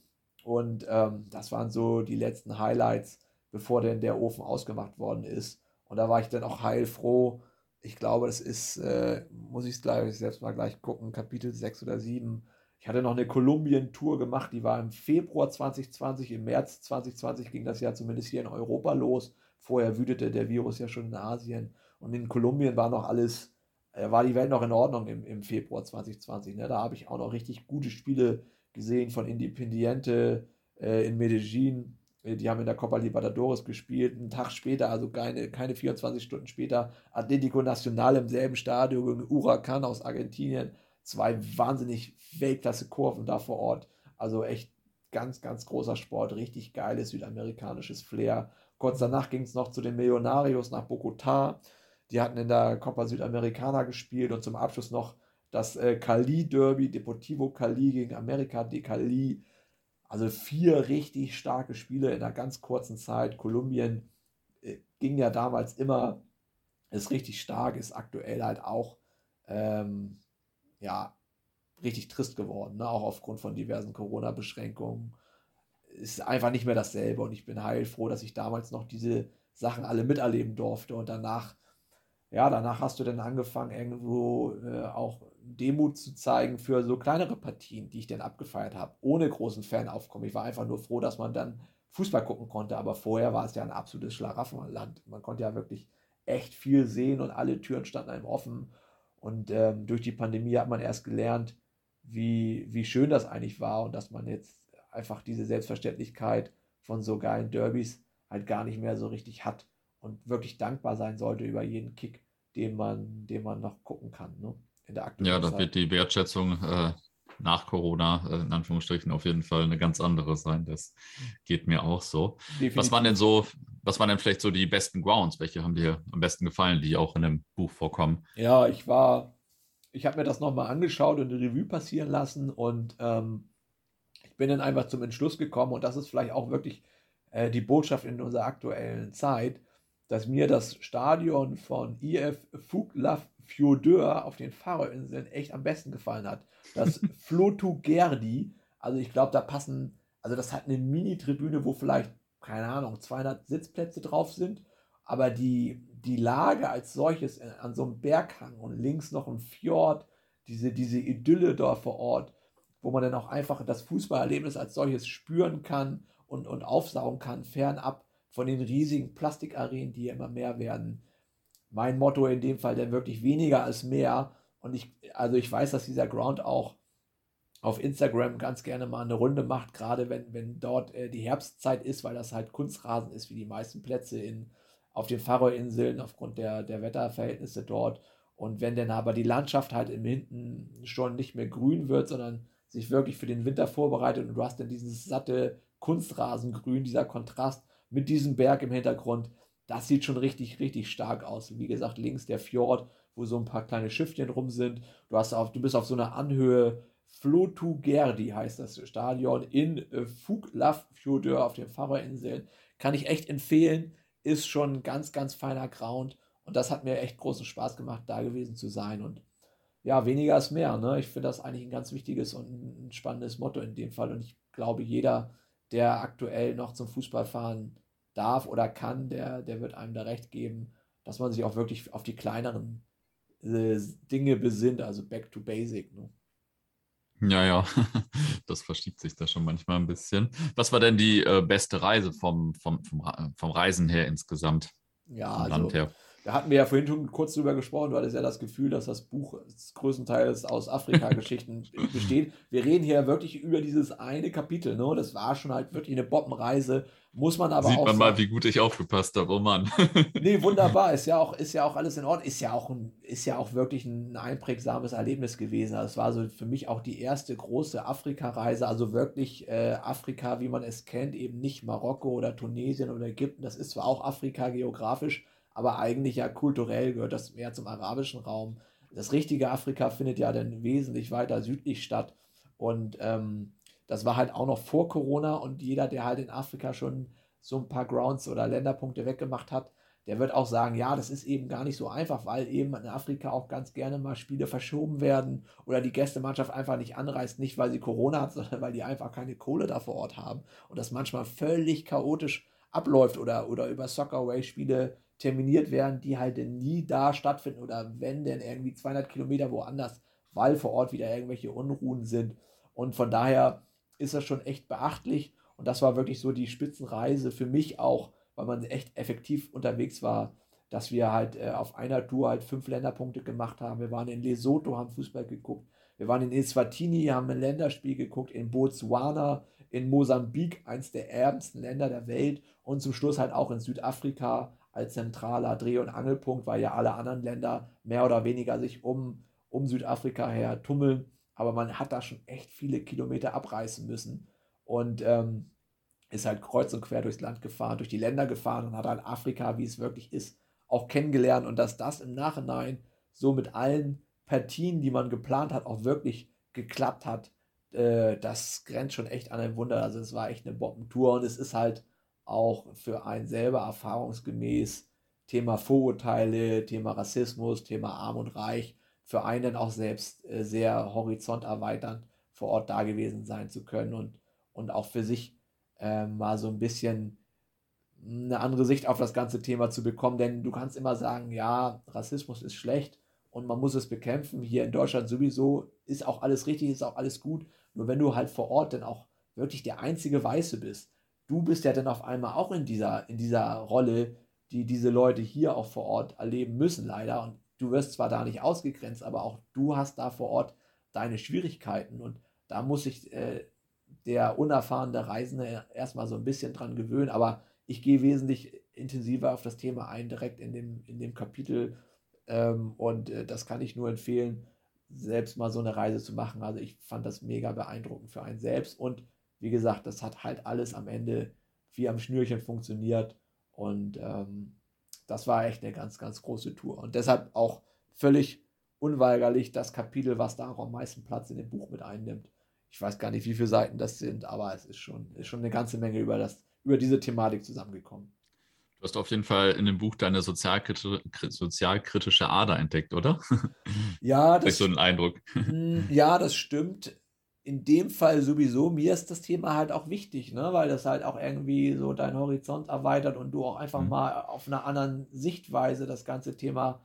[SPEAKER 1] Und ähm, das waren so die letzten Highlights, bevor denn der Ofen ausgemacht worden ist. Und da war ich dann auch heilfroh. Ich glaube, das ist, äh, muss ich es gleich selbst mal gleich gucken, Kapitel 6 oder 7. Ich hatte noch eine Kolumbien-Tour gemacht, die war im Februar 2020, im März 2020 ging das ja zumindest hier in Europa los. Vorher wütete der Virus ja schon in Asien. Und in Kolumbien war noch alles, äh, war die Welt noch in Ordnung im, im Februar 2020. Ne? Da habe ich auch noch richtig gute Spiele gesehen von Independiente äh, in Medellin. Äh, die haben in der Copa Libertadores gespielt. Einen Tag später, also keine, keine 24 Stunden später, Atletico Nacional im selben Stadion, Huracan aus Argentinien. Zwei wahnsinnig Weltklasse-Kurven da vor Ort. Also echt ganz, ganz großer Sport. Richtig geiles südamerikanisches Flair. Kurz danach ging es noch zu den Millonarios nach Bogotá. Die hatten in der Copa Südamericana gespielt und zum Abschluss noch das äh, Cali-Derby, Deportivo Cali gegen America de Cali. Also vier richtig starke Spiele in einer ganz kurzen Zeit. Kolumbien äh, ging ja damals immer, ist richtig stark, ist aktuell halt auch ähm, ja, richtig trist geworden, ne? auch aufgrund von diversen Corona-Beschränkungen. Ist einfach nicht mehr dasselbe und ich bin heilfroh, dass ich damals noch diese Sachen alle miterleben durfte und danach, ja, danach hast du dann angefangen, irgendwo äh, auch Demut zu zeigen für so kleinere Partien, die ich dann abgefeiert habe, ohne großen Fanaufkommen. Ich war einfach nur froh, dass man dann Fußball gucken konnte, aber vorher war es ja ein absolutes Schlaraffenland. Man konnte ja wirklich echt viel sehen und alle Türen standen einem offen. Und ähm, durch die Pandemie hat man erst gelernt, wie, wie schön das eigentlich war und dass man jetzt einfach diese Selbstverständlichkeit von so geilen Derbys halt gar nicht mehr so richtig hat und wirklich dankbar sein sollte über jeden Kick, den man, den man noch gucken kann. Ne?
[SPEAKER 2] in der aktuellen Ja, da wird die Wertschätzung äh, nach Corona, äh, in Anführungsstrichen, auf jeden Fall eine ganz andere sein. Das geht mir auch so. Definitiv. Was waren denn so, was waren denn vielleicht so die besten Grounds? Welche haben dir am besten gefallen, die auch in dem Buch vorkommen?
[SPEAKER 1] Ja, ich war, ich habe mir das nochmal angeschaut und eine Revue passieren lassen und ähm, ich bin dann einfach zum Entschluss gekommen und das ist vielleicht auch wirklich äh, die Botschaft in unserer aktuellen Zeit, dass mir das Stadion von IF Fuglaf Fjordør auf den Faroinseln echt am besten gefallen hat. Das Flotu Gerdi, also ich glaube, da passen, also das hat eine Mini-Tribüne, wo vielleicht, keine Ahnung, 200 Sitzplätze drauf sind, aber die, die Lage als solches an so einem Berghang und links noch ein Fjord, diese, diese Idylle dort vor Ort, wo man dann auch einfach das Fußballerlebnis als solches spüren kann und, und aufsaugen kann, fernab von den riesigen Plastikarenen, die ja immer mehr werden mein Motto in dem Fall dann wirklich weniger als mehr. Und ich, also ich weiß, dass dieser Ground auch auf Instagram ganz gerne mal eine Runde macht, gerade wenn, wenn dort äh, die Herbstzeit ist, weil das halt Kunstrasen ist, wie die meisten Plätze in, auf den Färöerinseln aufgrund der, der Wetterverhältnisse dort. Und wenn dann aber die Landschaft halt im Hinten schon nicht mehr grün wird, sondern sich wirklich für den Winter vorbereitet und du hast dann dieses satte Kunstrasengrün, dieser Kontrast mit diesem Berg im Hintergrund, das sieht schon richtig, richtig stark aus. Wie gesagt, links der Fjord, wo so ein paar kleine Schiffchen rum sind. Du, hast auf, du bist auf so einer Anhöhe. Flotugerdi heißt das Stadion in äh, Fuglafjordur auf den Färöerinseln. Kann ich echt empfehlen. Ist schon ein ganz, ganz feiner Ground. Und das hat mir echt großen Spaß gemacht, da gewesen zu sein. Und ja, weniger ist mehr. Ne? Ich finde das eigentlich ein ganz wichtiges und ein spannendes Motto in dem Fall. Und ich glaube, jeder, der aktuell noch zum Fußball fahren darf oder kann, der, der wird einem da recht geben, dass man sich auch wirklich auf die kleineren äh, Dinge besinnt, also back to basic. Ne?
[SPEAKER 2] Ja, ja, das verschiebt sich da schon manchmal ein bisschen. Was war denn die äh, beste Reise vom, vom, vom, vom Reisen her insgesamt?
[SPEAKER 1] Ja, also, Land her? Da hatten wir ja vorhin schon kurz drüber gesprochen, du hattest ja das Gefühl, dass das Buch größtenteils aus Afrika-Geschichten besteht. Wir reden hier wirklich über dieses eine Kapitel, ne? Das war schon halt wirklich eine Bombenreise muss man aber
[SPEAKER 2] Sieht
[SPEAKER 1] auch.
[SPEAKER 2] Sieht man mal, wie gut ich aufgepasst habe, oh Mann.
[SPEAKER 1] nee, wunderbar. Ist ja auch, ist ja auch alles in Ordnung. Ist ja auch, ein, ist ja auch wirklich ein einprägsames Erlebnis gewesen. Das also war so für mich auch die erste große Afrika-Reise. Also wirklich äh, Afrika, wie man es kennt, eben nicht Marokko oder Tunesien oder Ägypten. Das ist zwar auch Afrika geografisch, aber eigentlich ja kulturell gehört das mehr zum arabischen Raum. Das richtige Afrika findet ja dann wesentlich weiter südlich statt. Und ähm, das war halt auch noch vor Corona und jeder, der halt in Afrika schon so ein paar Grounds oder Länderpunkte weggemacht hat, der wird auch sagen, ja, das ist eben gar nicht so einfach, weil eben in Afrika auch ganz gerne mal Spiele verschoben werden oder die Gästemannschaft einfach nicht anreist, nicht weil sie Corona hat, sondern weil die einfach keine Kohle da vor Ort haben und das manchmal völlig chaotisch abläuft oder, oder über Soccerway-Spiele terminiert werden, die halt nie da stattfinden oder wenn denn irgendwie 200 Kilometer woanders, weil vor Ort wieder irgendwelche Unruhen sind. Und von daher ist das schon echt beachtlich und das war wirklich so die Spitzenreise für mich auch weil man echt effektiv unterwegs war, dass wir halt äh, auf einer Tour halt fünf Länderpunkte gemacht haben. Wir waren in Lesotho, haben Fußball geguckt. Wir waren in Eswatini, haben ein Länderspiel geguckt, in Botswana, in Mosambik, eins der ärmsten Länder der Welt und zum Schluss halt auch in Südafrika als zentraler Dreh- und Angelpunkt, weil ja alle anderen Länder mehr oder weniger sich um, um Südafrika her tummeln. Aber man hat da schon echt viele Kilometer abreißen müssen. Und ähm, ist halt kreuz und quer durchs Land gefahren, durch die Länder gefahren und hat halt Afrika, wie es wirklich ist, auch kennengelernt. Und dass das im Nachhinein so mit allen Partien, die man geplant hat, auch wirklich geklappt hat, äh, das grenzt schon echt an ein Wunder. Also es war echt eine Bombentour und es ist halt auch für einen selber erfahrungsgemäß Thema Vorurteile, Thema Rassismus, Thema Arm und Reich, für einen auch selbst äh, sehr horizonterweiternd vor Ort da gewesen sein zu können und, und auch für sich äh, mal so ein bisschen eine andere Sicht auf das ganze Thema zu bekommen. Denn du kannst immer sagen, ja, Rassismus ist schlecht und man muss es bekämpfen. Hier in Deutschland sowieso ist auch alles richtig, ist auch alles gut. Nur wenn du halt vor Ort dann auch wirklich der einzige Weiße bist, du bist ja dann auf einmal auch in dieser, in dieser Rolle, die diese Leute hier auch vor Ort erleben müssen, leider. Und du wirst zwar da nicht ausgegrenzt, aber auch du hast da vor Ort deine Schwierigkeiten. Und da muss ich äh, der unerfahrene Reisende erstmal so ein bisschen dran gewöhnen, aber ich gehe wesentlich intensiver auf das Thema ein, direkt in dem, in dem Kapitel. Ähm, und äh, das kann ich nur empfehlen, selbst mal so eine Reise zu machen. Also ich fand das mega beeindruckend für einen selbst. Und wie gesagt, das hat halt alles am Ende wie am Schnürchen funktioniert. Und ähm, das war echt eine ganz, ganz große Tour. Und deshalb auch völlig unweigerlich das Kapitel, was da auch am meisten Platz in dem Buch mit einnimmt ich weiß gar nicht, wie viele Seiten das sind, aber es ist schon, ist schon eine ganze Menge über, das, über diese Thematik zusammengekommen.
[SPEAKER 2] Du hast auf jeden Fall in dem Buch deine sozialkritische, sozialkritische Ader entdeckt, oder?
[SPEAKER 1] Ja,
[SPEAKER 2] das ist so ein Eindruck.
[SPEAKER 1] Hm, ja, das stimmt. In dem Fall sowieso. Mir ist das Thema halt auch wichtig, ne? weil das halt auch irgendwie so deinen Horizont erweitert und du auch einfach mhm. mal auf einer anderen Sichtweise das ganze Thema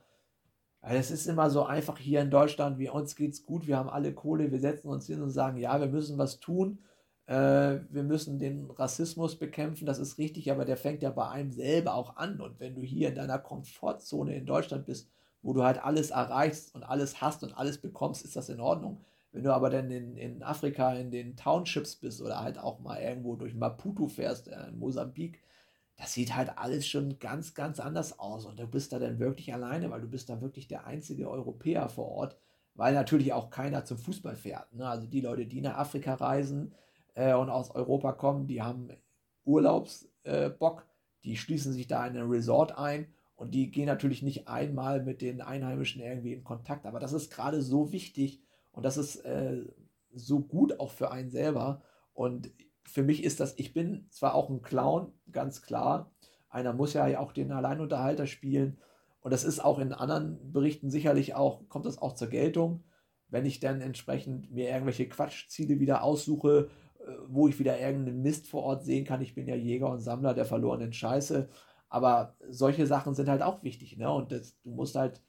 [SPEAKER 1] es ist immer so einfach hier in Deutschland, wie uns geht's gut, wir haben alle Kohle, wir setzen uns hin und sagen, ja, wir müssen was tun, äh, wir müssen den Rassismus bekämpfen, das ist richtig, aber der fängt ja bei einem selber auch an. Und wenn du hier in deiner Komfortzone in Deutschland bist, wo du halt alles erreichst und alles hast und alles bekommst, ist das in Ordnung. Wenn du aber dann in, in Afrika in den Townships bist oder halt auch mal irgendwo durch Maputo fährst, äh, in Mosambik, das sieht halt alles schon ganz, ganz anders aus. Und du bist da dann wirklich alleine, weil du bist da wirklich der einzige Europäer vor Ort, weil natürlich auch keiner zum Fußball fährt. Ne? Also die Leute, die nach Afrika reisen äh, und aus Europa kommen, die haben Urlaubsbock, äh, die schließen sich da in ein Resort ein und die gehen natürlich nicht einmal mit den Einheimischen irgendwie in Kontakt. Aber das ist gerade so wichtig und das ist äh, so gut auch für einen selber. Und für mich ist das, ich bin zwar auch ein Clown, ganz klar, einer muss ja auch den Alleinunterhalter spielen und das ist auch in anderen Berichten sicherlich auch, kommt das auch zur Geltung, wenn ich dann entsprechend mir irgendwelche Quatschziele wieder aussuche, äh, wo ich wieder irgendeinen Mist vor Ort sehen kann. Ich bin ja Jäger und Sammler der verlorenen Scheiße. Aber solche Sachen sind halt auch wichtig, ne? Und das, du musst halt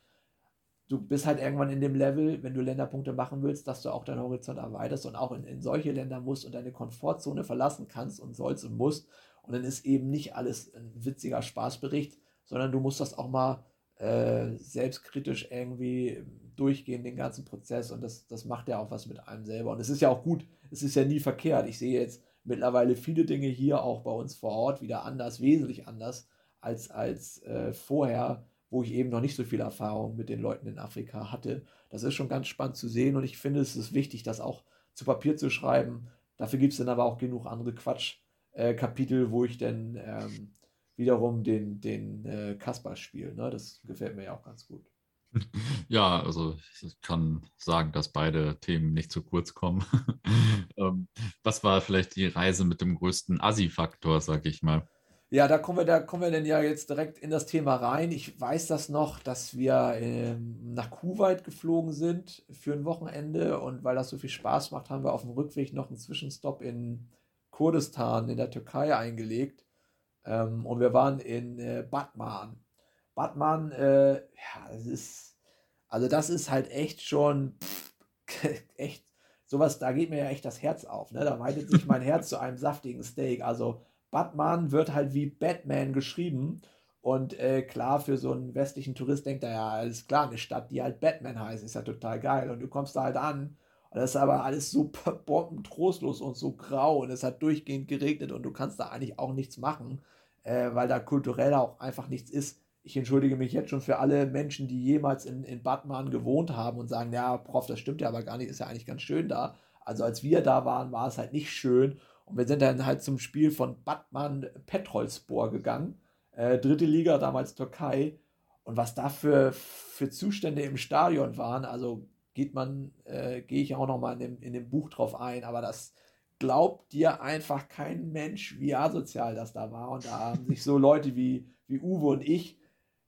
[SPEAKER 1] du bist halt irgendwann in dem Level, wenn du Länderpunkte machen willst, dass du auch deinen Horizont erweiterst und auch in, in solche Länder musst und deine Komfortzone verlassen kannst und sollst und musst. Und dann ist eben nicht alles ein witziger Spaßbericht, sondern du musst das auch mal äh, selbstkritisch irgendwie durchgehen, den ganzen Prozess. Und das, das macht ja auch was mit einem selber. Und es ist ja auch gut, es ist ja nie verkehrt. Ich sehe jetzt mittlerweile viele Dinge hier auch bei uns vor Ort wieder anders, wesentlich anders als, als äh, vorher wo ich eben noch nicht so viel Erfahrung mit den Leuten in Afrika hatte. Das ist schon ganz spannend zu sehen und ich finde, es ist wichtig, das auch zu Papier zu schreiben. Dafür gibt es dann aber auch genug andere Quatsch-Kapitel, äh, wo ich dann ähm, wiederum den, den äh, Kasper spiele. Ne? Das gefällt mir ja auch ganz gut.
[SPEAKER 2] Ja, also ich kann sagen, dass beide Themen nicht zu kurz kommen. ähm, was war vielleicht die Reise mit dem größten Assi-Faktor, sag ich mal?
[SPEAKER 1] Ja, da kommen wir, da kommen wir denn ja jetzt direkt in das Thema rein. Ich weiß das noch, dass wir ähm, nach Kuwait geflogen sind für ein Wochenende und weil das so viel Spaß macht, haben wir auf dem Rückweg noch einen Zwischenstopp in Kurdistan in der Türkei eingelegt. Ähm, und wir waren in äh, Batman. Batman, äh, ja, das ist, also das ist halt echt schon, pff, echt, sowas, da geht mir ja echt das Herz auf. Ne? Da weitet sich mein Herz zu einem saftigen Steak. Also Batman wird halt wie Batman geschrieben. Und äh, klar, für so einen westlichen Tourist denkt er ja, alles klar, eine Stadt, die halt Batman heißt, ist ja total geil. Und du kommst da halt an und das ist aber alles so bombentrostlos und so grau und es hat durchgehend geregnet und du kannst da eigentlich auch nichts machen, äh, weil da kulturell auch einfach nichts ist. Ich entschuldige mich jetzt schon für alle Menschen, die jemals in, in Batman gewohnt haben und sagen, ja, Prof, das stimmt ja aber gar nicht, ist ja eigentlich ganz schön da. Also als wir da waren, war es halt nicht schön und wir sind dann halt zum Spiel von Batman Petrolspor gegangen. Äh, dritte Liga, damals Türkei. Und was da für, für Zustände im Stadion waren, also geht man, äh, gehe ich auch nochmal in dem, in dem Buch drauf ein, aber das glaubt dir einfach kein Mensch, wie asozial das da war. Und da haben sich so Leute wie, wie Uwe und ich,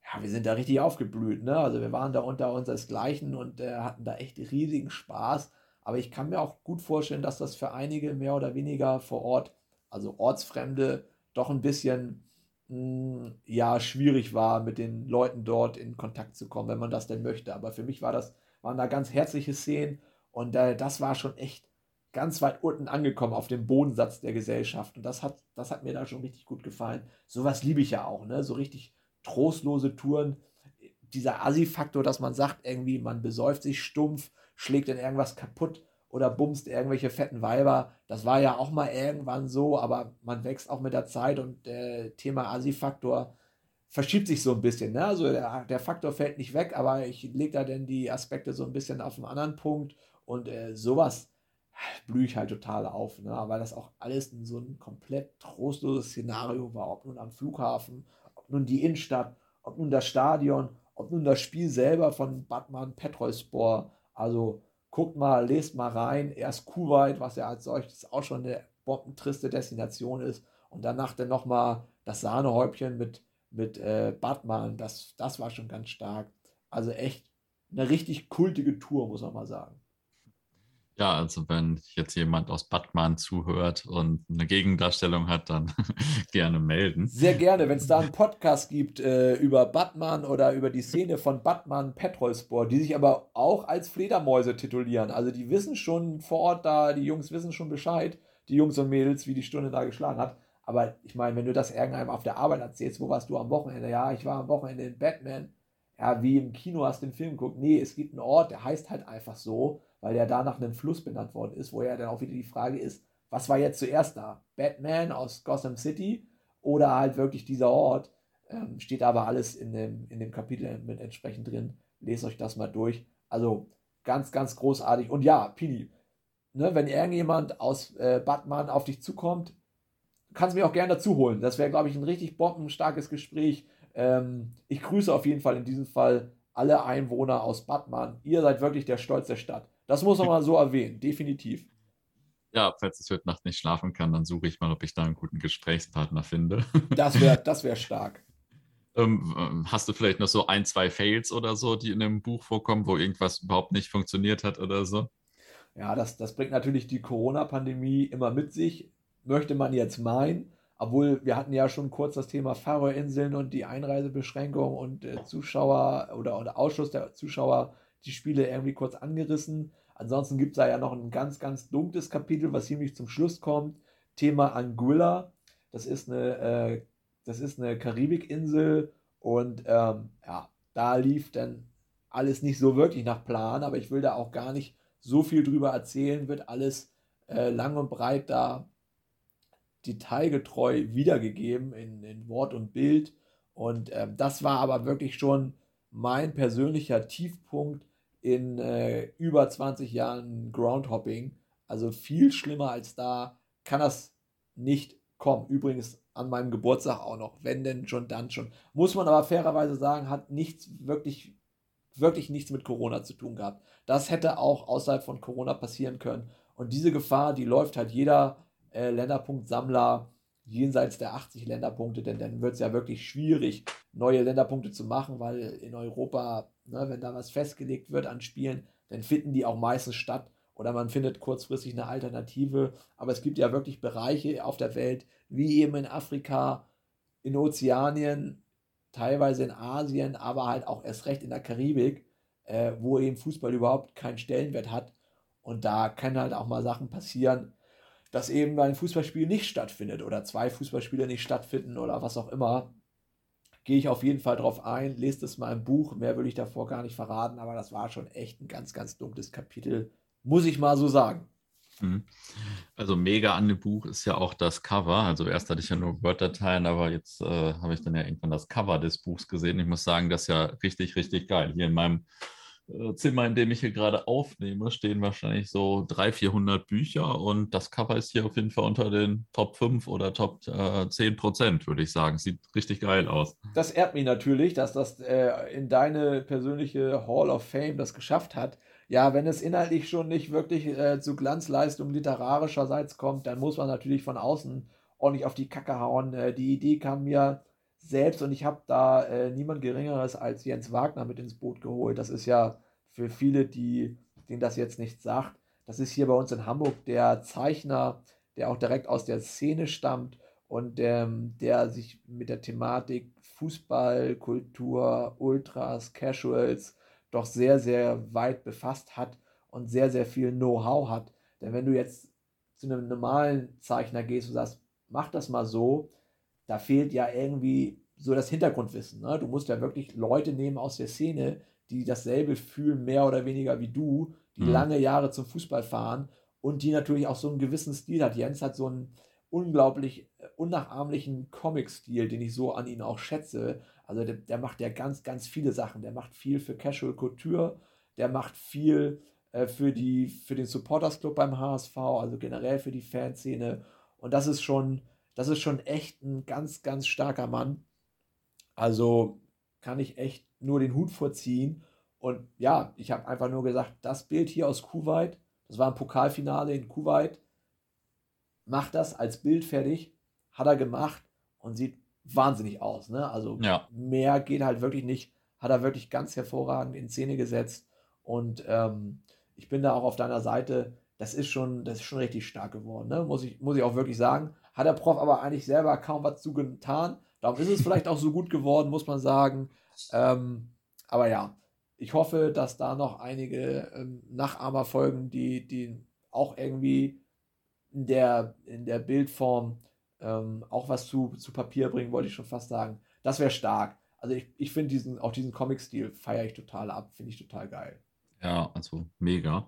[SPEAKER 1] ja, wir sind da richtig aufgeblüht. Ne? Also wir waren da unter unseresgleichen und äh, hatten da echt riesigen Spaß. Aber ich kann mir auch gut vorstellen, dass das für einige mehr oder weniger vor Ort, also Ortsfremde, doch ein bisschen mh, hm, ja, schwierig war, mit den Leuten dort in Kontakt zu kommen, wenn man das denn möchte. Aber für mich war das, waren da ganz herzliche Szenen und äh, das war schon echt ganz weit unten angekommen auf dem Bodensatz der Gesellschaft. Und das hat, das hat mir da schon richtig gut gefallen. Sowas liebe ich ja auch, ne? So richtig trostlose Touren. Dieser Assi-Faktor, dass man sagt, irgendwie, man besäuft sich stumpf schlägt dann irgendwas kaputt oder bumst irgendwelche fetten Weiber. Das war ja auch mal irgendwann so, aber man wächst auch mit der Zeit und der Thema Asi-Faktor verschiebt sich so ein bisschen. Ne? Also der, der Faktor fällt nicht weg, aber ich lege da dann die Aspekte so ein bisschen auf einen anderen Punkt und äh, sowas blühe ich halt total auf, ne? weil das auch alles in so ein komplett trostloses Szenario war, ob nun am Flughafen, ob nun die Innenstadt, ob nun das Stadion, ob nun das Spiel selber von Batman Petrolspor, also guckt mal, lest mal rein. Erst Kuwait, was ja als solches auch schon eine bombentriste Destination ist. Und danach dann nochmal das Sahnehäubchen mit, mit äh, Batman. Das, das war schon ganz stark. Also echt eine richtig kultige Tour, muss man mal sagen.
[SPEAKER 2] Ja, also wenn jetzt jemand aus Batman zuhört und eine Gegendarstellung hat, dann gerne melden.
[SPEAKER 1] Sehr gerne, wenn es da einen Podcast gibt äh, über Batman oder über die Szene von Batman Petrolspor, die sich aber auch als Fledermäuse titulieren. Also die wissen schon vor Ort da, die Jungs wissen schon Bescheid, die Jungs und Mädels, wie die Stunde da geschlagen hat. Aber ich meine, wenn du das irgendeinem auf der Arbeit erzählst, wo warst du am Wochenende? Ja, ich war am Wochenende in Batman. Ja, wie im Kino hast du den Film geguckt. Nee, es gibt einen Ort, der heißt halt einfach so weil er da nach einem Fluss benannt worden ist, wo ja dann auch wieder die Frage ist, was war jetzt zuerst da? Batman aus Gotham City oder halt wirklich dieser Ort? Ähm, steht aber alles in dem, in dem Kapitel mit entsprechend drin. Lest euch das mal durch. Also ganz, ganz großartig. Und ja, Pini, ne, wenn irgendjemand aus äh, Batman auf dich zukommt, kannst du mich auch gerne dazu holen. Das wäre, glaube ich, ein richtig bombenstarkes Gespräch. Ähm, ich grüße auf jeden Fall in diesem Fall alle Einwohner aus Batman. Ihr seid wirklich der Stolz der Stadt. Das muss man mal so erwähnen, definitiv.
[SPEAKER 2] Ja, falls ich heute Nacht nicht schlafen kann, dann suche ich mal, ob ich da einen guten Gesprächspartner finde.
[SPEAKER 1] Das wäre das wär stark.
[SPEAKER 2] Ähm, ähm, hast du vielleicht noch so ein, zwei Fails oder so, die in dem Buch vorkommen, wo irgendwas überhaupt nicht funktioniert hat oder so?
[SPEAKER 1] Ja, das, das bringt natürlich die Corona-Pandemie immer mit sich, möchte man jetzt meinen. Obwohl wir hatten ja schon kurz das Thema Färöerinseln und die Einreisebeschränkung und äh, Zuschauer oder, oder Ausschluss der Zuschauer die Spiele irgendwie kurz angerissen. Ansonsten gibt es da ja noch ein ganz, ganz dunkles Kapitel, was ziemlich zum Schluss kommt. Thema Anguilla. Das ist eine, äh, das ist eine Karibikinsel und ähm, ja, da lief dann alles nicht so wirklich nach Plan, aber ich will da auch gar nicht so viel drüber erzählen, wird alles äh, lang und breit da detailgetreu wiedergegeben in, in Wort und Bild. Und ähm, das war aber wirklich schon mein persönlicher Tiefpunkt in äh, über 20 Jahren Groundhopping. Also viel schlimmer als da kann das nicht kommen. Übrigens an meinem Geburtstag auch noch, wenn denn schon, dann schon. Muss man aber fairerweise sagen, hat nichts wirklich, wirklich nichts mit Corona zu tun gehabt. Das hätte auch außerhalb von Corona passieren können. Und diese Gefahr, die läuft halt jeder äh, Länderpunktsammler, jenseits der 80 Länderpunkte, denn dann wird es ja wirklich schwierig, neue Länderpunkte zu machen, weil in Europa, ne, wenn da was festgelegt wird an Spielen, dann finden die auch meistens statt oder man findet kurzfristig eine Alternative. Aber es gibt ja wirklich Bereiche auf der Welt, wie eben in Afrika, in Ozeanien, teilweise in Asien, aber halt auch erst recht in der Karibik, äh, wo eben Fußball überhaupt keinen Stellenwert hat. Und da können halt auch mal Sachen passieren, dass eben ein Fußballspiel nicht stattfindet oder zwei Fußballspiele nicht stattfinden oder was auch immer. Gehe ich auf jeden Fall drauf ein, lest es mal im Buch. Mehr würde ich davor gar nicht verraten, aber das war schon echt ein ganz, ganz dunkles Kapitel, muss ich mal so sagen.
[SPEAKER 2] Mhm. Also mega an dem Buch ist ja auch das Cover. Also erst hatte ich ja nur Word-Dateien, aber jetzt äh, habe ich dann ja irgendwann das Cover des Buchs gesehen. Ich muss sagen, das ist ja richtig, richtig geil. Hier in meinem Zimmer, in dem ich hier gerade aufnehme, stehen wahrscheinlich so 300, 400 Bücher und das Cover ist hier auf jeden Fall unter den Top 5 oder Top äh, 10 Prozent, würde ich sagen. Sieht richtig geil aus.
[SPEAKER 1] Das ehrt mich natürlich, dass das äh, in deine persönliche Hall of Fame das geschafft hat. Ja, wenn es inhaltlich schon nicht wirklich äh, zu Glanzleistung literarischerseits kommt, dann muss man natürlich von außen ordentlich auf die Kacke hauen. Äh, die Idee kam mir selbst und ich habe da äh, niemand Geringeres als Jens Wagner mit ins Boot geholt. Das ist ja für viele, die, denen das jetzt nicht sagt, das ist hier bei uns in Hamburg der Zeichner, der auch direkt aus der Szene stammt und ähm, der sich mit der Thematik Fußball, Kultur, Ultras, Casuals doch sehr, sehr weit befasst hat und sehr, sehr viel Know-how hat. Denn wenn du jetzt zu einem normalen Zeichner gehst und sagst, mach das mal so, da fehlt ja irgendwie so das Hintergrundwissen. Ne? Du musst ja wirklich Leute nehmen aus der Szene, die dasselbe fühlen, mehr oder weniger wie du, die mhm. lange Jahre zum Fußball fahren und die natürlich auch so einen gewissen Stil hat. Jens hat so einen unglaublich äh, unnachahmlichen Comic-Stil, den ich so an ihn auch schätze. Also der, der, macht ja ganz, ganz viele Sachen. Der macht viel für Casual Couture, der macht viel äh, für, die, für den Supporters Club beim HSV, also generell für die Fanszene. Und das ist schon, das ist schon echt ein ganz, ganz starker Mann. Also kann ich echt nur den Hut vorziehen. Und ja, ich habe einfach nur gesagt, das Bild hier aus Kuwait, das war ein Pokalfinale in Kuwait, macht das als Bild fertig, hat er gemacht und sieht wahnsinnig aus. Ne? Also ja. mehr geht halt wirklich nicht, hat er wirklich ganz hervorragend in Szene gesetzt. Und ähm, ich bin da auch auf deiner Seite, das ist schon, das ist schon richtig stark geworden, ne? muss, ich, muss ich auch wirklich sagen. Hat der Prof aber eigentlich selber kaum was zu getan. Darum ist es vielleicht auch so gut geworden, muss man sagen. Ähm, aber ja, ich hoffe, dass da noch einige ähm, Nachahmer folgen, die, die auch irgendwie in der, in der Bildform ähm, auch was zu, zu Papier bringen, wollte ich schon fast sagen. Das wäre stark. Also ich, ich finde diesen, auch diesen Comic-Stil feiere ich total ab, finde ich total geil.
[SPEAKER 2] Ja, also mega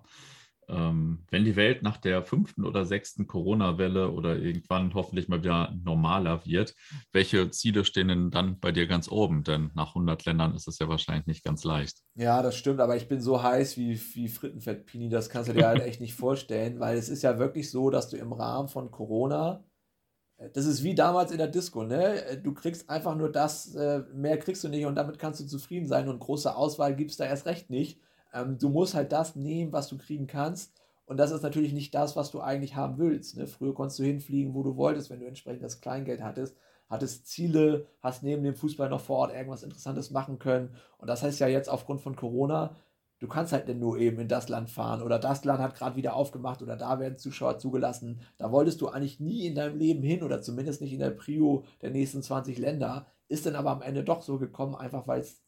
[SPEAKER 2] ähm, wenn die Welt nach der fünften oder sechsten Corona-Welle oder irgendwann hoffentlich mal wieder normaler wird, welche Ziele stehen denn dann bei dir ganz oben? Denn nach 100 Ländern ist es ja wahrscheinlich nicht ganz leicht.
[SPEAKER 1] Ja, das stimmt, aber ich bin so heiß wie, wie Frittenfett, Pini, das kannst du dir halt echt nicht vorstellen, weil es ist ja wirklich so, dass du im Rahmen von Corona äh, das ist wie damals in der Disco, ne? Du kriegst einfach nur das, äh, mehr kriegst du nicht und damit kannst du zufrieden sein und große Auswahl gibt es da erst recht nicht. Ähm, du musst halt das nehmen, was du kriegen kannst. Und das ist natürlich nicht das, was du eigentlich haben willst. Ne? Früher konntest du hinfliegen, wo du wolltest, wenn du entsprechend das Kleingeld hattest, hattest Ziele, hast neben dem Fußball noch vor Ort irgendwas Interessantes machen können. Und das heißt ja jetzt aufgrund von Corona, du kannst halt nur eben in das Land fahren oder das Land hat gerade wieder aufgemacht oder da werden Zuschauer zugelassen. Da wolltest du eigentlich nie in deinem Leben hin oder zumindest nicht in der Prio der nächsten 20 Länder. Ist dann aber am Ende doch so gekommen, einfach weil es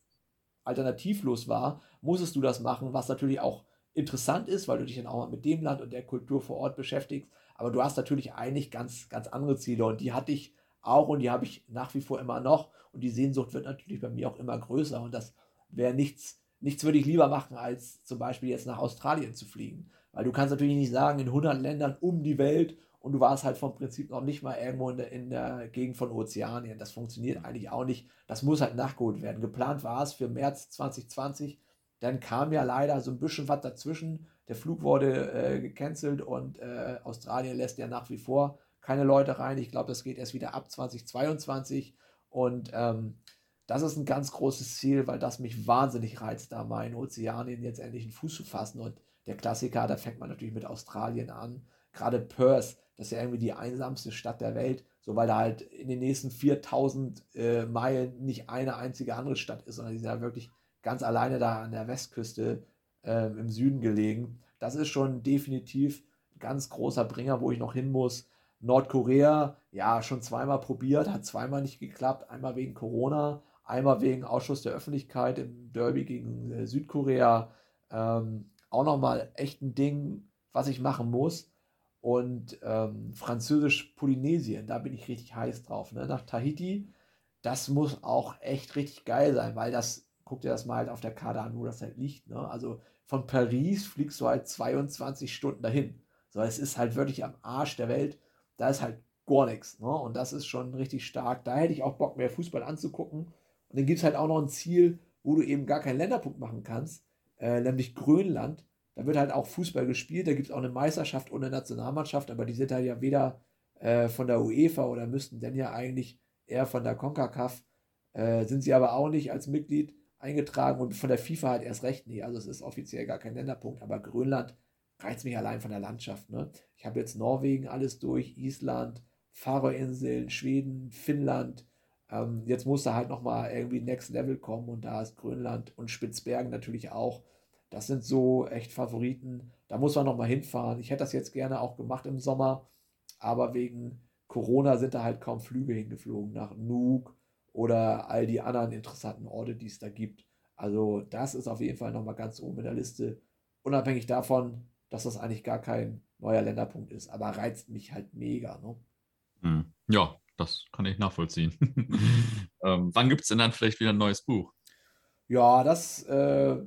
[SPEAKER 1] alternativlos war, musstest du das machen, was natürlich auch interessant ist, weil du dich dann auch mit dem Land und der Kultur vor Ort beschäftigst. Aber du hast natürlich eigentlich ganz, ganz andere Ziele und die hatte ich auch und die habe ich nach wie vor immer noch. Und die Sehnsucht wird natürlich bei mir auch immer größer. Und das wäre nichts, nichts würde ich lieber machen, als zum Beispiel jetzt nach Australien zu fliegen. Weil du kannst natürlich nicht sagen, in 100 Ländern um die Welt und du warst halt vom Prinzip noch nicht mal irgendwo in der, in der Gegend von Ozeanien. Das funktioniert eigentlich auch nicht. Das muss halt nachgeholt werden. Geplant war es für März 2020. Dann kam ja leider so ein bisschen was dazwischen. Der Flug wurde äh, gecancelt und äh, Australien lässt ja nach wie vor keine Leute rein. Ich glaube, das geht erst wieder ab 2022. Und ähm, das ist ein ganz großes Ziel, weil das mich wahnsinnig reizt, da mal in Ozeanien jetzt endlich einen Fuß zu fassen. Und der Klassiker, da fängt man natürlich mit Australien an. Gerade Perth, das ist ja irgendwie die einsamste Stadt der Welt, So, weil da halt in den nächsten 4000 äh, Meilen nicht eine einzige andere Stadt ist, sondern die sind ja wirklich ganz alleine da an der Westküste äh, im Süden gelegen. Das ist schon definitiv ein ganz großer Bringer, wo ich noch hin muss. Nordkorea, ja, schon zweimal probiert, hat zweimal nicht geklappt. Einmal wegen Corona, einmal wegen Ausschuss der Öffentlichkeit im Derby gegen äh, Südkorea. Ähm, auch nochmal echt ein Ding, was ich machen muss. Und ähm, Französisch-Polynesien, da bin ich richtig heiß drauf. Ne? Nach Tahiti, das muss auch echt richtig geil sein, weil das, guck dir das mal halt auf der Karte an, wo das halt liegt. Ne? Also von Paris fliegst du halt 22 Stunden dahin. So, es ist halt wirklich am Arsch der Welt. Da ist halt gar nichts. Ne? Und das ist schon richtig stark. Da hätte ich auch Bock, mehr Fußball anzugucken. Und dann gibt es halt auch noch ein Ziel, wo du eben gar keinen Länderpunkt machen kannst, äh, nämlich Grönland. Da wird halt auch Fußball gespielt. Da gibt es auch eine Meisterschaft und eine Nationalmannschaft, aber die sind halt ja weder äh, von der UEFA oder müssten denn ja eigentlich eher von der CONCACAF. Äh, sind sie aber auch nicht als Mitglied eingetragen und von der FIFA halt erst recht nie. Also es ist offiziell gar kein Länderpunkt, aber Grönland reizt mich allein von der Landschaft. Ne? Ich habe jetzt Norwegen alles durch, Island, Faroe-Inseln, Schweden, Finnland. Ähm, jetzt muss da halt nochmal irgendwie Next Level kommen und da ist Grönland und Spitzbergen natürlich auch. Das sind so echt Favoriten. Da muss man nochmal hinfahren. Ich hätte das jetzt gerne auch gemacht im Sommer, aber wegen Corona sind da halt kaum Flüge hingeflogen nach Nuuk oder all die anderen interessanten Orte, die es da gibt. Also das ist auf jeden Fall nochmal ganz oben in der Liste. Unabhängig davon, dass das eigentlich gar kein neuer Länderpunkt ist, aber reizt mich halt mega. Ne?
[SPEAKER 2] Hm. Ja, das kann ich nachvollziehen. ähm, wann gibt es denn dann vielleicht wieder ein neues Buch?
[SPEAKER 1] Ja, das, äh,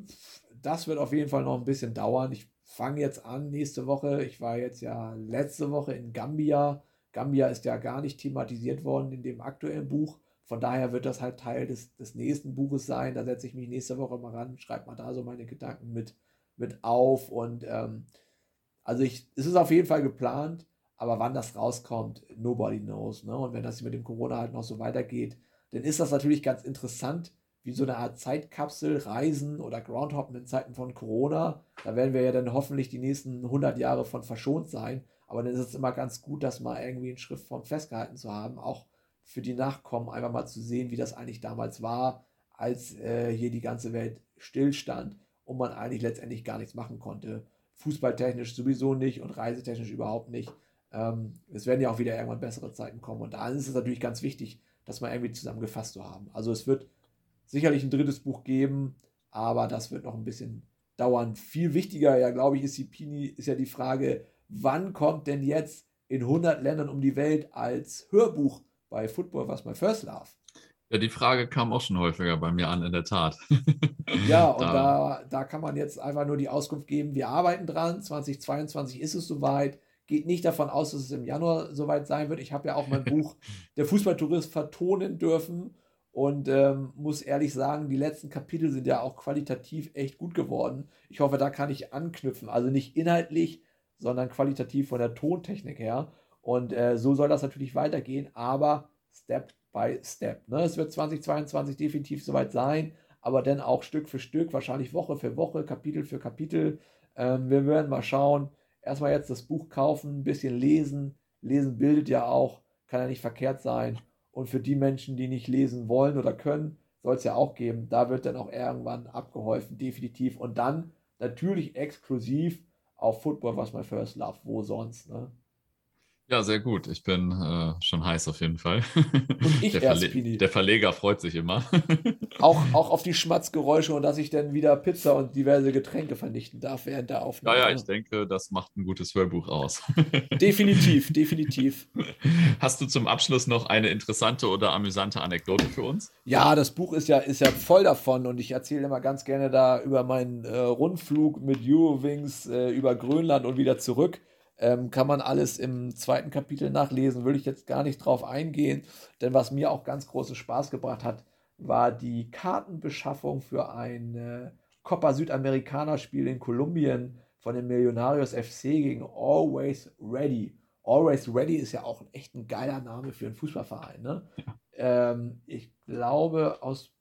[SPEAKER 1] das wird auf jeden Fall noch ein bisschen dauern. Ich fange jetzt an nächste Woche. Ich war jetzt ja letzte Woche in Gambia. Gambia ist ja gar nicht thematisiert worden in dem aktuellen Buch. Von daher wird das halt Teil des, des nächsten Buches sein. Da setze ich mich nächste Woche mal ran, schreibe mal da so meine Gedanken mit mit auf und ähm, also ich, es ist auf jeden Fall geplant, aber wann das rauskommt, nobody knows. Ne? Und wenn das mit dem Corona halt noch so weitergeht, dann ist das natürlich ganz interessant, wie so eine Art Zeitkapsel, Reisen oder Groundhoppen in Zeiten von Corona. Da werden wir ja dann hoffentlich die nächsten 100 Jahre von verschont sein. Aber dann ist es immer ganz gut, das mal irgendwie in Schriftform festgehalten zu haben, auch für die Nachkommen einfach mal zu sehen, wie das eigentlich damals war, als äh, hier die ganze Welt stillstand und man eigentlich letztendlich gar nichts machen konnte. Fußballtechnisch sowieso nicht und reisetechnisch überhaupt nicht. Ähm, es werden ja auch wieder irgendwann bessere Zeiten kommen und da ist es natürlich ganz wichtig, das mal irgendwie zusammengefasst zu haben. Also es wird sicherlich ein drittes Buch geben, aber das wird noch ein bisschen dauern. Viel wichtiger, ja, glaube ich, ist die Pini, ist ja die Frage, wann kommt denn jetzt in 100 Ländern um die Welt als Hörbuch bei Football Was My First Love?
[SPEAKER 2] Ja, die Frage kam auch schon häufiger bei mir an, in der Tat.
[SPEAKER 1] Ja, und da, da kann man jetzt einfach nur die Auskunft geben, wir arbeiten dran, 2022 ist es soweit. Geht nicht davon aus, dass es im Januar soweit sein wird. Ich habe ja auch mein Buch Der Fußballtourist vertonen dürfen und ähm, muss ehrlich sagen, die letzten Kapitel sind ja auch qualitativ echt gut geworden. Ich hoffe, da kann ich anknüpfen. Also nicht inhaltlich, sondern qualitativ von der Tontechnik her. Und äh, so soll das natürlich weitergehen, aber Step by Step. Ne? Es wird 2022 definitiv soweit sein, aber dann auch Stück für Stück, wahrscheinlich Woche für Woche, Kapitel für Kapitel. Ähm, wir werden mal schauen. Erstmal jetzt das Buch kaufen, ein bisschen lesen. Lesen bildet ja auch, kann ja nicht verkehrt sein. Und für die Menschen, die nicht lesen wollen oder können, soll es ja auch geben. Da wird dann auch irgendwann abgeholfen, definitiv. Und dann natürlich exklusiv auf Football, was my first love, wo sonst. Ne?
[SPEAKER 2] Ja, sehr gut. Ich bin äh, schon heiß auf jeden Fall.
[SPEAKER 1] Und ich
[SPEAKER 2] der,
[SPEAKER 1] erst,
[SPEAKER 2] Verle
[SPEAKER 1] Pini.
[SPEAKER 2] der Verleger freut sich immer.
[SPEAKER 1] Auch, auch auf die Schmatzgeräusche und dass ich dann wieder Pizza und diverse Getränke vernichten darf während der Aufnahme.
[SPEAKER 2] Naja, ich denke, das macht ein gutes Hörbuch aus.
[SPEAKER 1] Definitiv, definitiv.
[SPEAKER 2] Hast du zum Abschluss noch eine interessante oder amüsante Anekdote für uns?
[SPEAKER 1] Ja, das Buch ist ja, ist ja voll davon und ich erzähle immer ganz gerne da über meinen äh, Rundflug mit Eurowings äh, über Grönland und wieder zurück. Ähm, kann man alles im zweiten Kapitel nachlesen, würde ich jetzt gar nicht drauf eingehen, denn was mir auch ganz großen Spaß gebracht hat, war die Kartenbeschaffung für ein äh, Copa Südamericana Spiel in Kolumbien von den Millonarios FC gegen Always Ready. Always Ready ist ja auch echt ein geiler Name für einen Fußballverein. Ne? Ähm, ich glaube, aus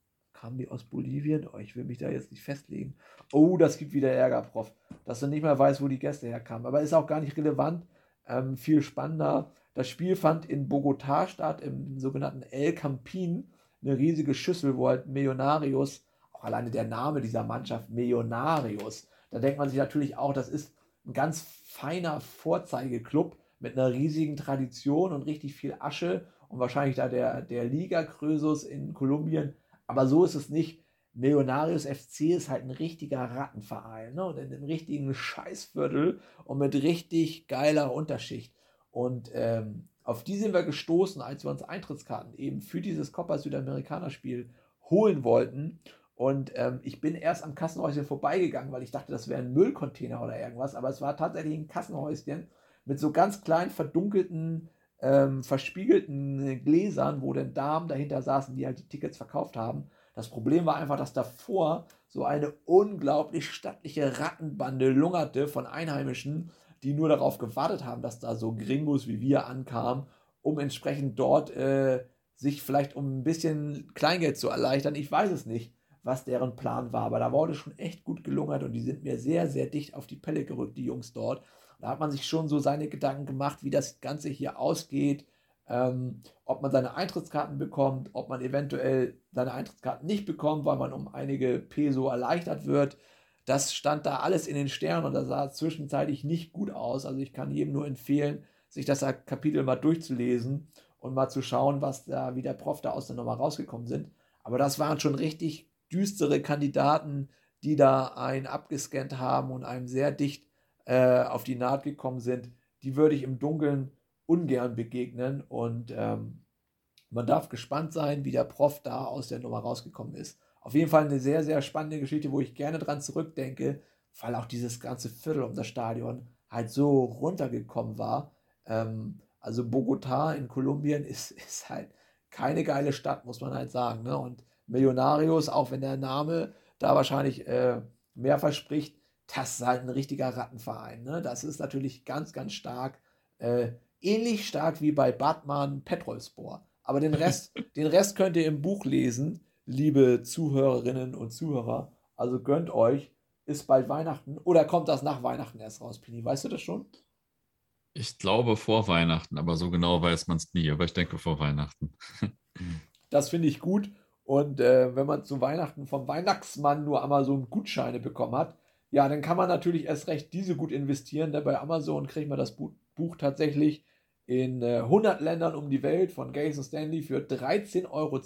[SPEAKER 1] kamen die aus Bolivien? Oh, ich will mich da jetzt nicht festlegen. Oh, das gibt wieder Ärger, Prof. Dass du nicht mehr weißt, wo die Gäste herkamen. Aber ist auch gar nicht relevant. ähm, viel spannender. Das Spiel fand in Bogotá statt, im sogenannten El Campín, eine riesige Schüssel, wo halt Millonarius, auch alleine der Name dieser Mannschaft, Millonarius, da denkt man sich natürlich auch, das ist ein ganz feiner Vorzeigeklub mit einer riesigen Tradition und richtig viel Asche und wahrscheinlich da der, der Liga-Krösus in Kolumbien. Aber so ist es nicht. Millonarius FC ist halt ein richtiger Rattenverein ne? und in einem richtigen Scheißviertel und mit richtig geiler Unterschicht. Und ähm, auf die sind wir gestoßen, als wir uns Eintrittskarten eben für dieses Copa Südamerikaner Spiel holen wollten. Und ähm, ich bin erst am Kassenhäuschen vorbeigegangen, weil ich dachte, das wäre ein Müllcontainer oder irgendwas. Aber es war tatsächlich ein Kassenhäuschen mit so ganz kleinen, verdunkelten, ähm, verspiegelten Gläsern, wo dann Damen dahinter saßen, die halt die Tickets verkauft haben. Das Problem war einfach, dass davor so eine unglaublich stattliche Rattenbande lungerte von Einheimischen, die nur darauf gewartet haben, dass da so Gringos wie wir ankamen, um entsprechend dort äh, sich vielleicht um ein bisschen Kleingeld zu erleichtern. Ich weiß es nicht, was deren Plan war, aber da wurde schon echt gut gelungert und die sind mir sehr, sehr dicht auf die Pelle gerückt, die Jungs dort. Da hat man sich schon so seine Gedanken gemacht, wie das Ganze hier ausgeht, ähm, ob man seine Eintrittskarten bekommt, ob man eventuell seine Eintrittskarten nicht bekommt, weil man um einige Peso erleichtert wird. Das stand da alles in den Sternen und das sah zwischenzeitlich nicht gut aus. Also ich kann jedem nur empfehlen, sich das Kapitel mal durchzulesen und mal zu schauen, was da, wie der Prof da aus der Nummer rausgekommen sind. Aber das waren schon richtig düstere Kandidaten, die da einen abgescannt haben und einem sehr dicht äh, auf die Naht gekommen sind. Die würde ich im Dunkeln ungern begegnen und ähm, man darf gespannt sein, wie der Prof da aus der Nummer rausgekommen ist. Auf jeden Fall eine sehr, sehr spannende Geschichte, wo ich gerne dran zurückdenke, weil auch dieses ganze Viertel um das Stadion halt so runtergekommen war. Ähm, also Bogotá in Kolumbien ist, ist halt keine geile Stadt, muss man halt sagen. Ne? Und Millionarius, auch wenn der Name da wahrscheinlich äh, mehr verspricht, das ist halt ein richtiger Rattenverein. Ne? Das ist natürlich ganz, ganz stark. Äh, ähnlich stark wie bei Batman Petrolspor. Aber den Rest, den Rest könnt ihr im Buch lesen, liebe Zuhörerinnen und Zuhörer. Also gönnt euch. Ist bald Weihnachten oder kommt das nach Weihnachten erst raus, Pini? Weißt du das schon?
[SPEAKER 2] Ich glaube vor Weihnachten, aber so genau weiß man es nie. Aber ich denke vor Weihnachten.
[SPEAKER 1] das finde ich gut. Und äh, wenn man zu Weihnachten vom Weihnachtsmann nur Amazon-Gutscheine bekommen hat, ja, dann kann man natürlich erst recht diese gut investieren. Denn bei Amazon kriegt man das Buch tatsächlich in äh, 100 Ländern um die Welt von Gaze Stanley für 13,12 Euro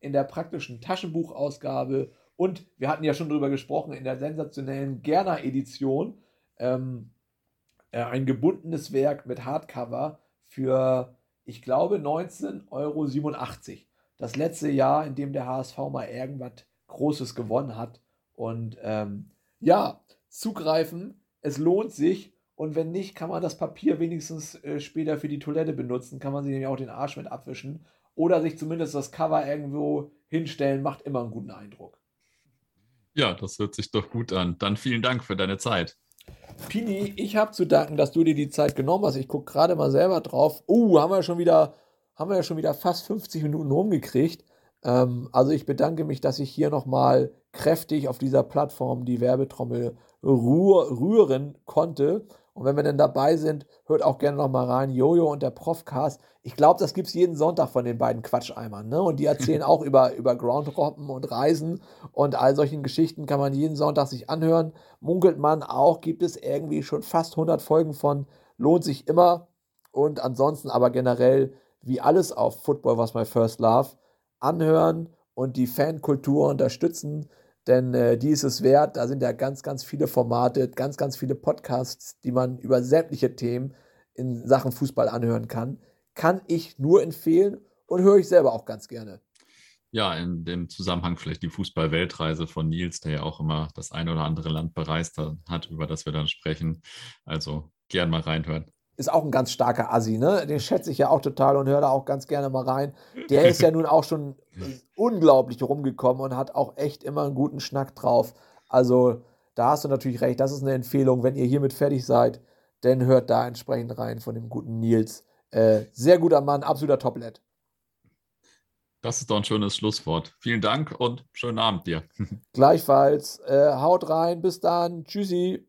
[SPEAKER 1] in der praktischen Taschenbuchausgabe. Und wir hatten ja schon drüber gesprochen, in der sensationellen Gerner-Edition ähm, äh, ein gebundenes Werk mit Hardcover für, ich glaube, 19,87 Euro. Das letzte Jahr, in dem der HSV mal irgendwas Großes gewonnen hat. Und ähm, ja, zugreifen, es lohnt sich. Und wenn nicht, kann man das Papier wenigstens äh, später für die Toilette benutzen. Kann man sich nämlich auch den Arsch mit abwischen. Oder sich zumindest das Cover irgendwo hinstellen, macht immer einen guten Eindruck.
[SPEAKER 2] Ja, das hört sich doch gut an. Dann vielen Dank für deine Zeit.
[SPEAKER 1] Pini, ich habe zu danken, dass du dir die Zeit genommen hast. Ich gucke gerade mal selber drauf. Uh, haben wir schon wieder, haben wir ja schon wieder fast 50 Minuten rumgekriegt. Ähm, also ich bedanke mich, dass ich hier nochmal kräftig auf dieser Plattform die Werbetrommel rühren konnte. Und wenn wir denn dabei sind, hört auch gerne nochmal rein. Jojo und der Profcast. Ich glaube, das gibt es jeden Sonntag von den beiden Quatscheimern. Ne? Und die erzählen auch über, über Groundhoppen und Reisen und all solchen Geschichten kann man jeden Sonntag sich anhören. Munkelt man auch, gibt es irgendwie schon fast 100 Folgen von. Lohnt sich immer. Und ansonsten aber generell, wie alles auf Football was my first love, anhören und die Fankultur unterstützen, denn äh, die ist es wert. Da sind ja ganz, ganz viele Formate, ganz, ganz viele Podcasts, die man über sämtliche Themen in Sachen Fußball anhören kann. Kann ich nur empfehlen und höre ich selber auch ganz gerne.
[SPEAKER 2] Ja, in dem Zusammenhang vielleicht die Fußball-Weltreise von Nils, der ja auch immer das eine oder andere Land bereist hat, über das wir dann sprechen. Also gern mal reinhören
[SPEAKER 1] ist auch ein ganz starker Assi, ne? Den schätze ich ja auch total und höre da auch ganz gerne mal rein. Der ist ja nun auch schon unglaublich rumgekommen und hat auch echt immer einen guten Schnack drauf. Also, da hast du natürlich recht. Das ist eine Empfehlung, wenn ihr hiermit fertig seid, dann hört da entsprechend rein von dem guten Nils. Äh, sehr guter Mann, absoluter Toplet.
[SPEAKER 2] Das ist doch ein schönes Schlusswort. Vielen Dank und schönen Abend dir.
[SPEAKER 1] Gleichfalls. Äh, haut rein, bis dann. Tschüssi.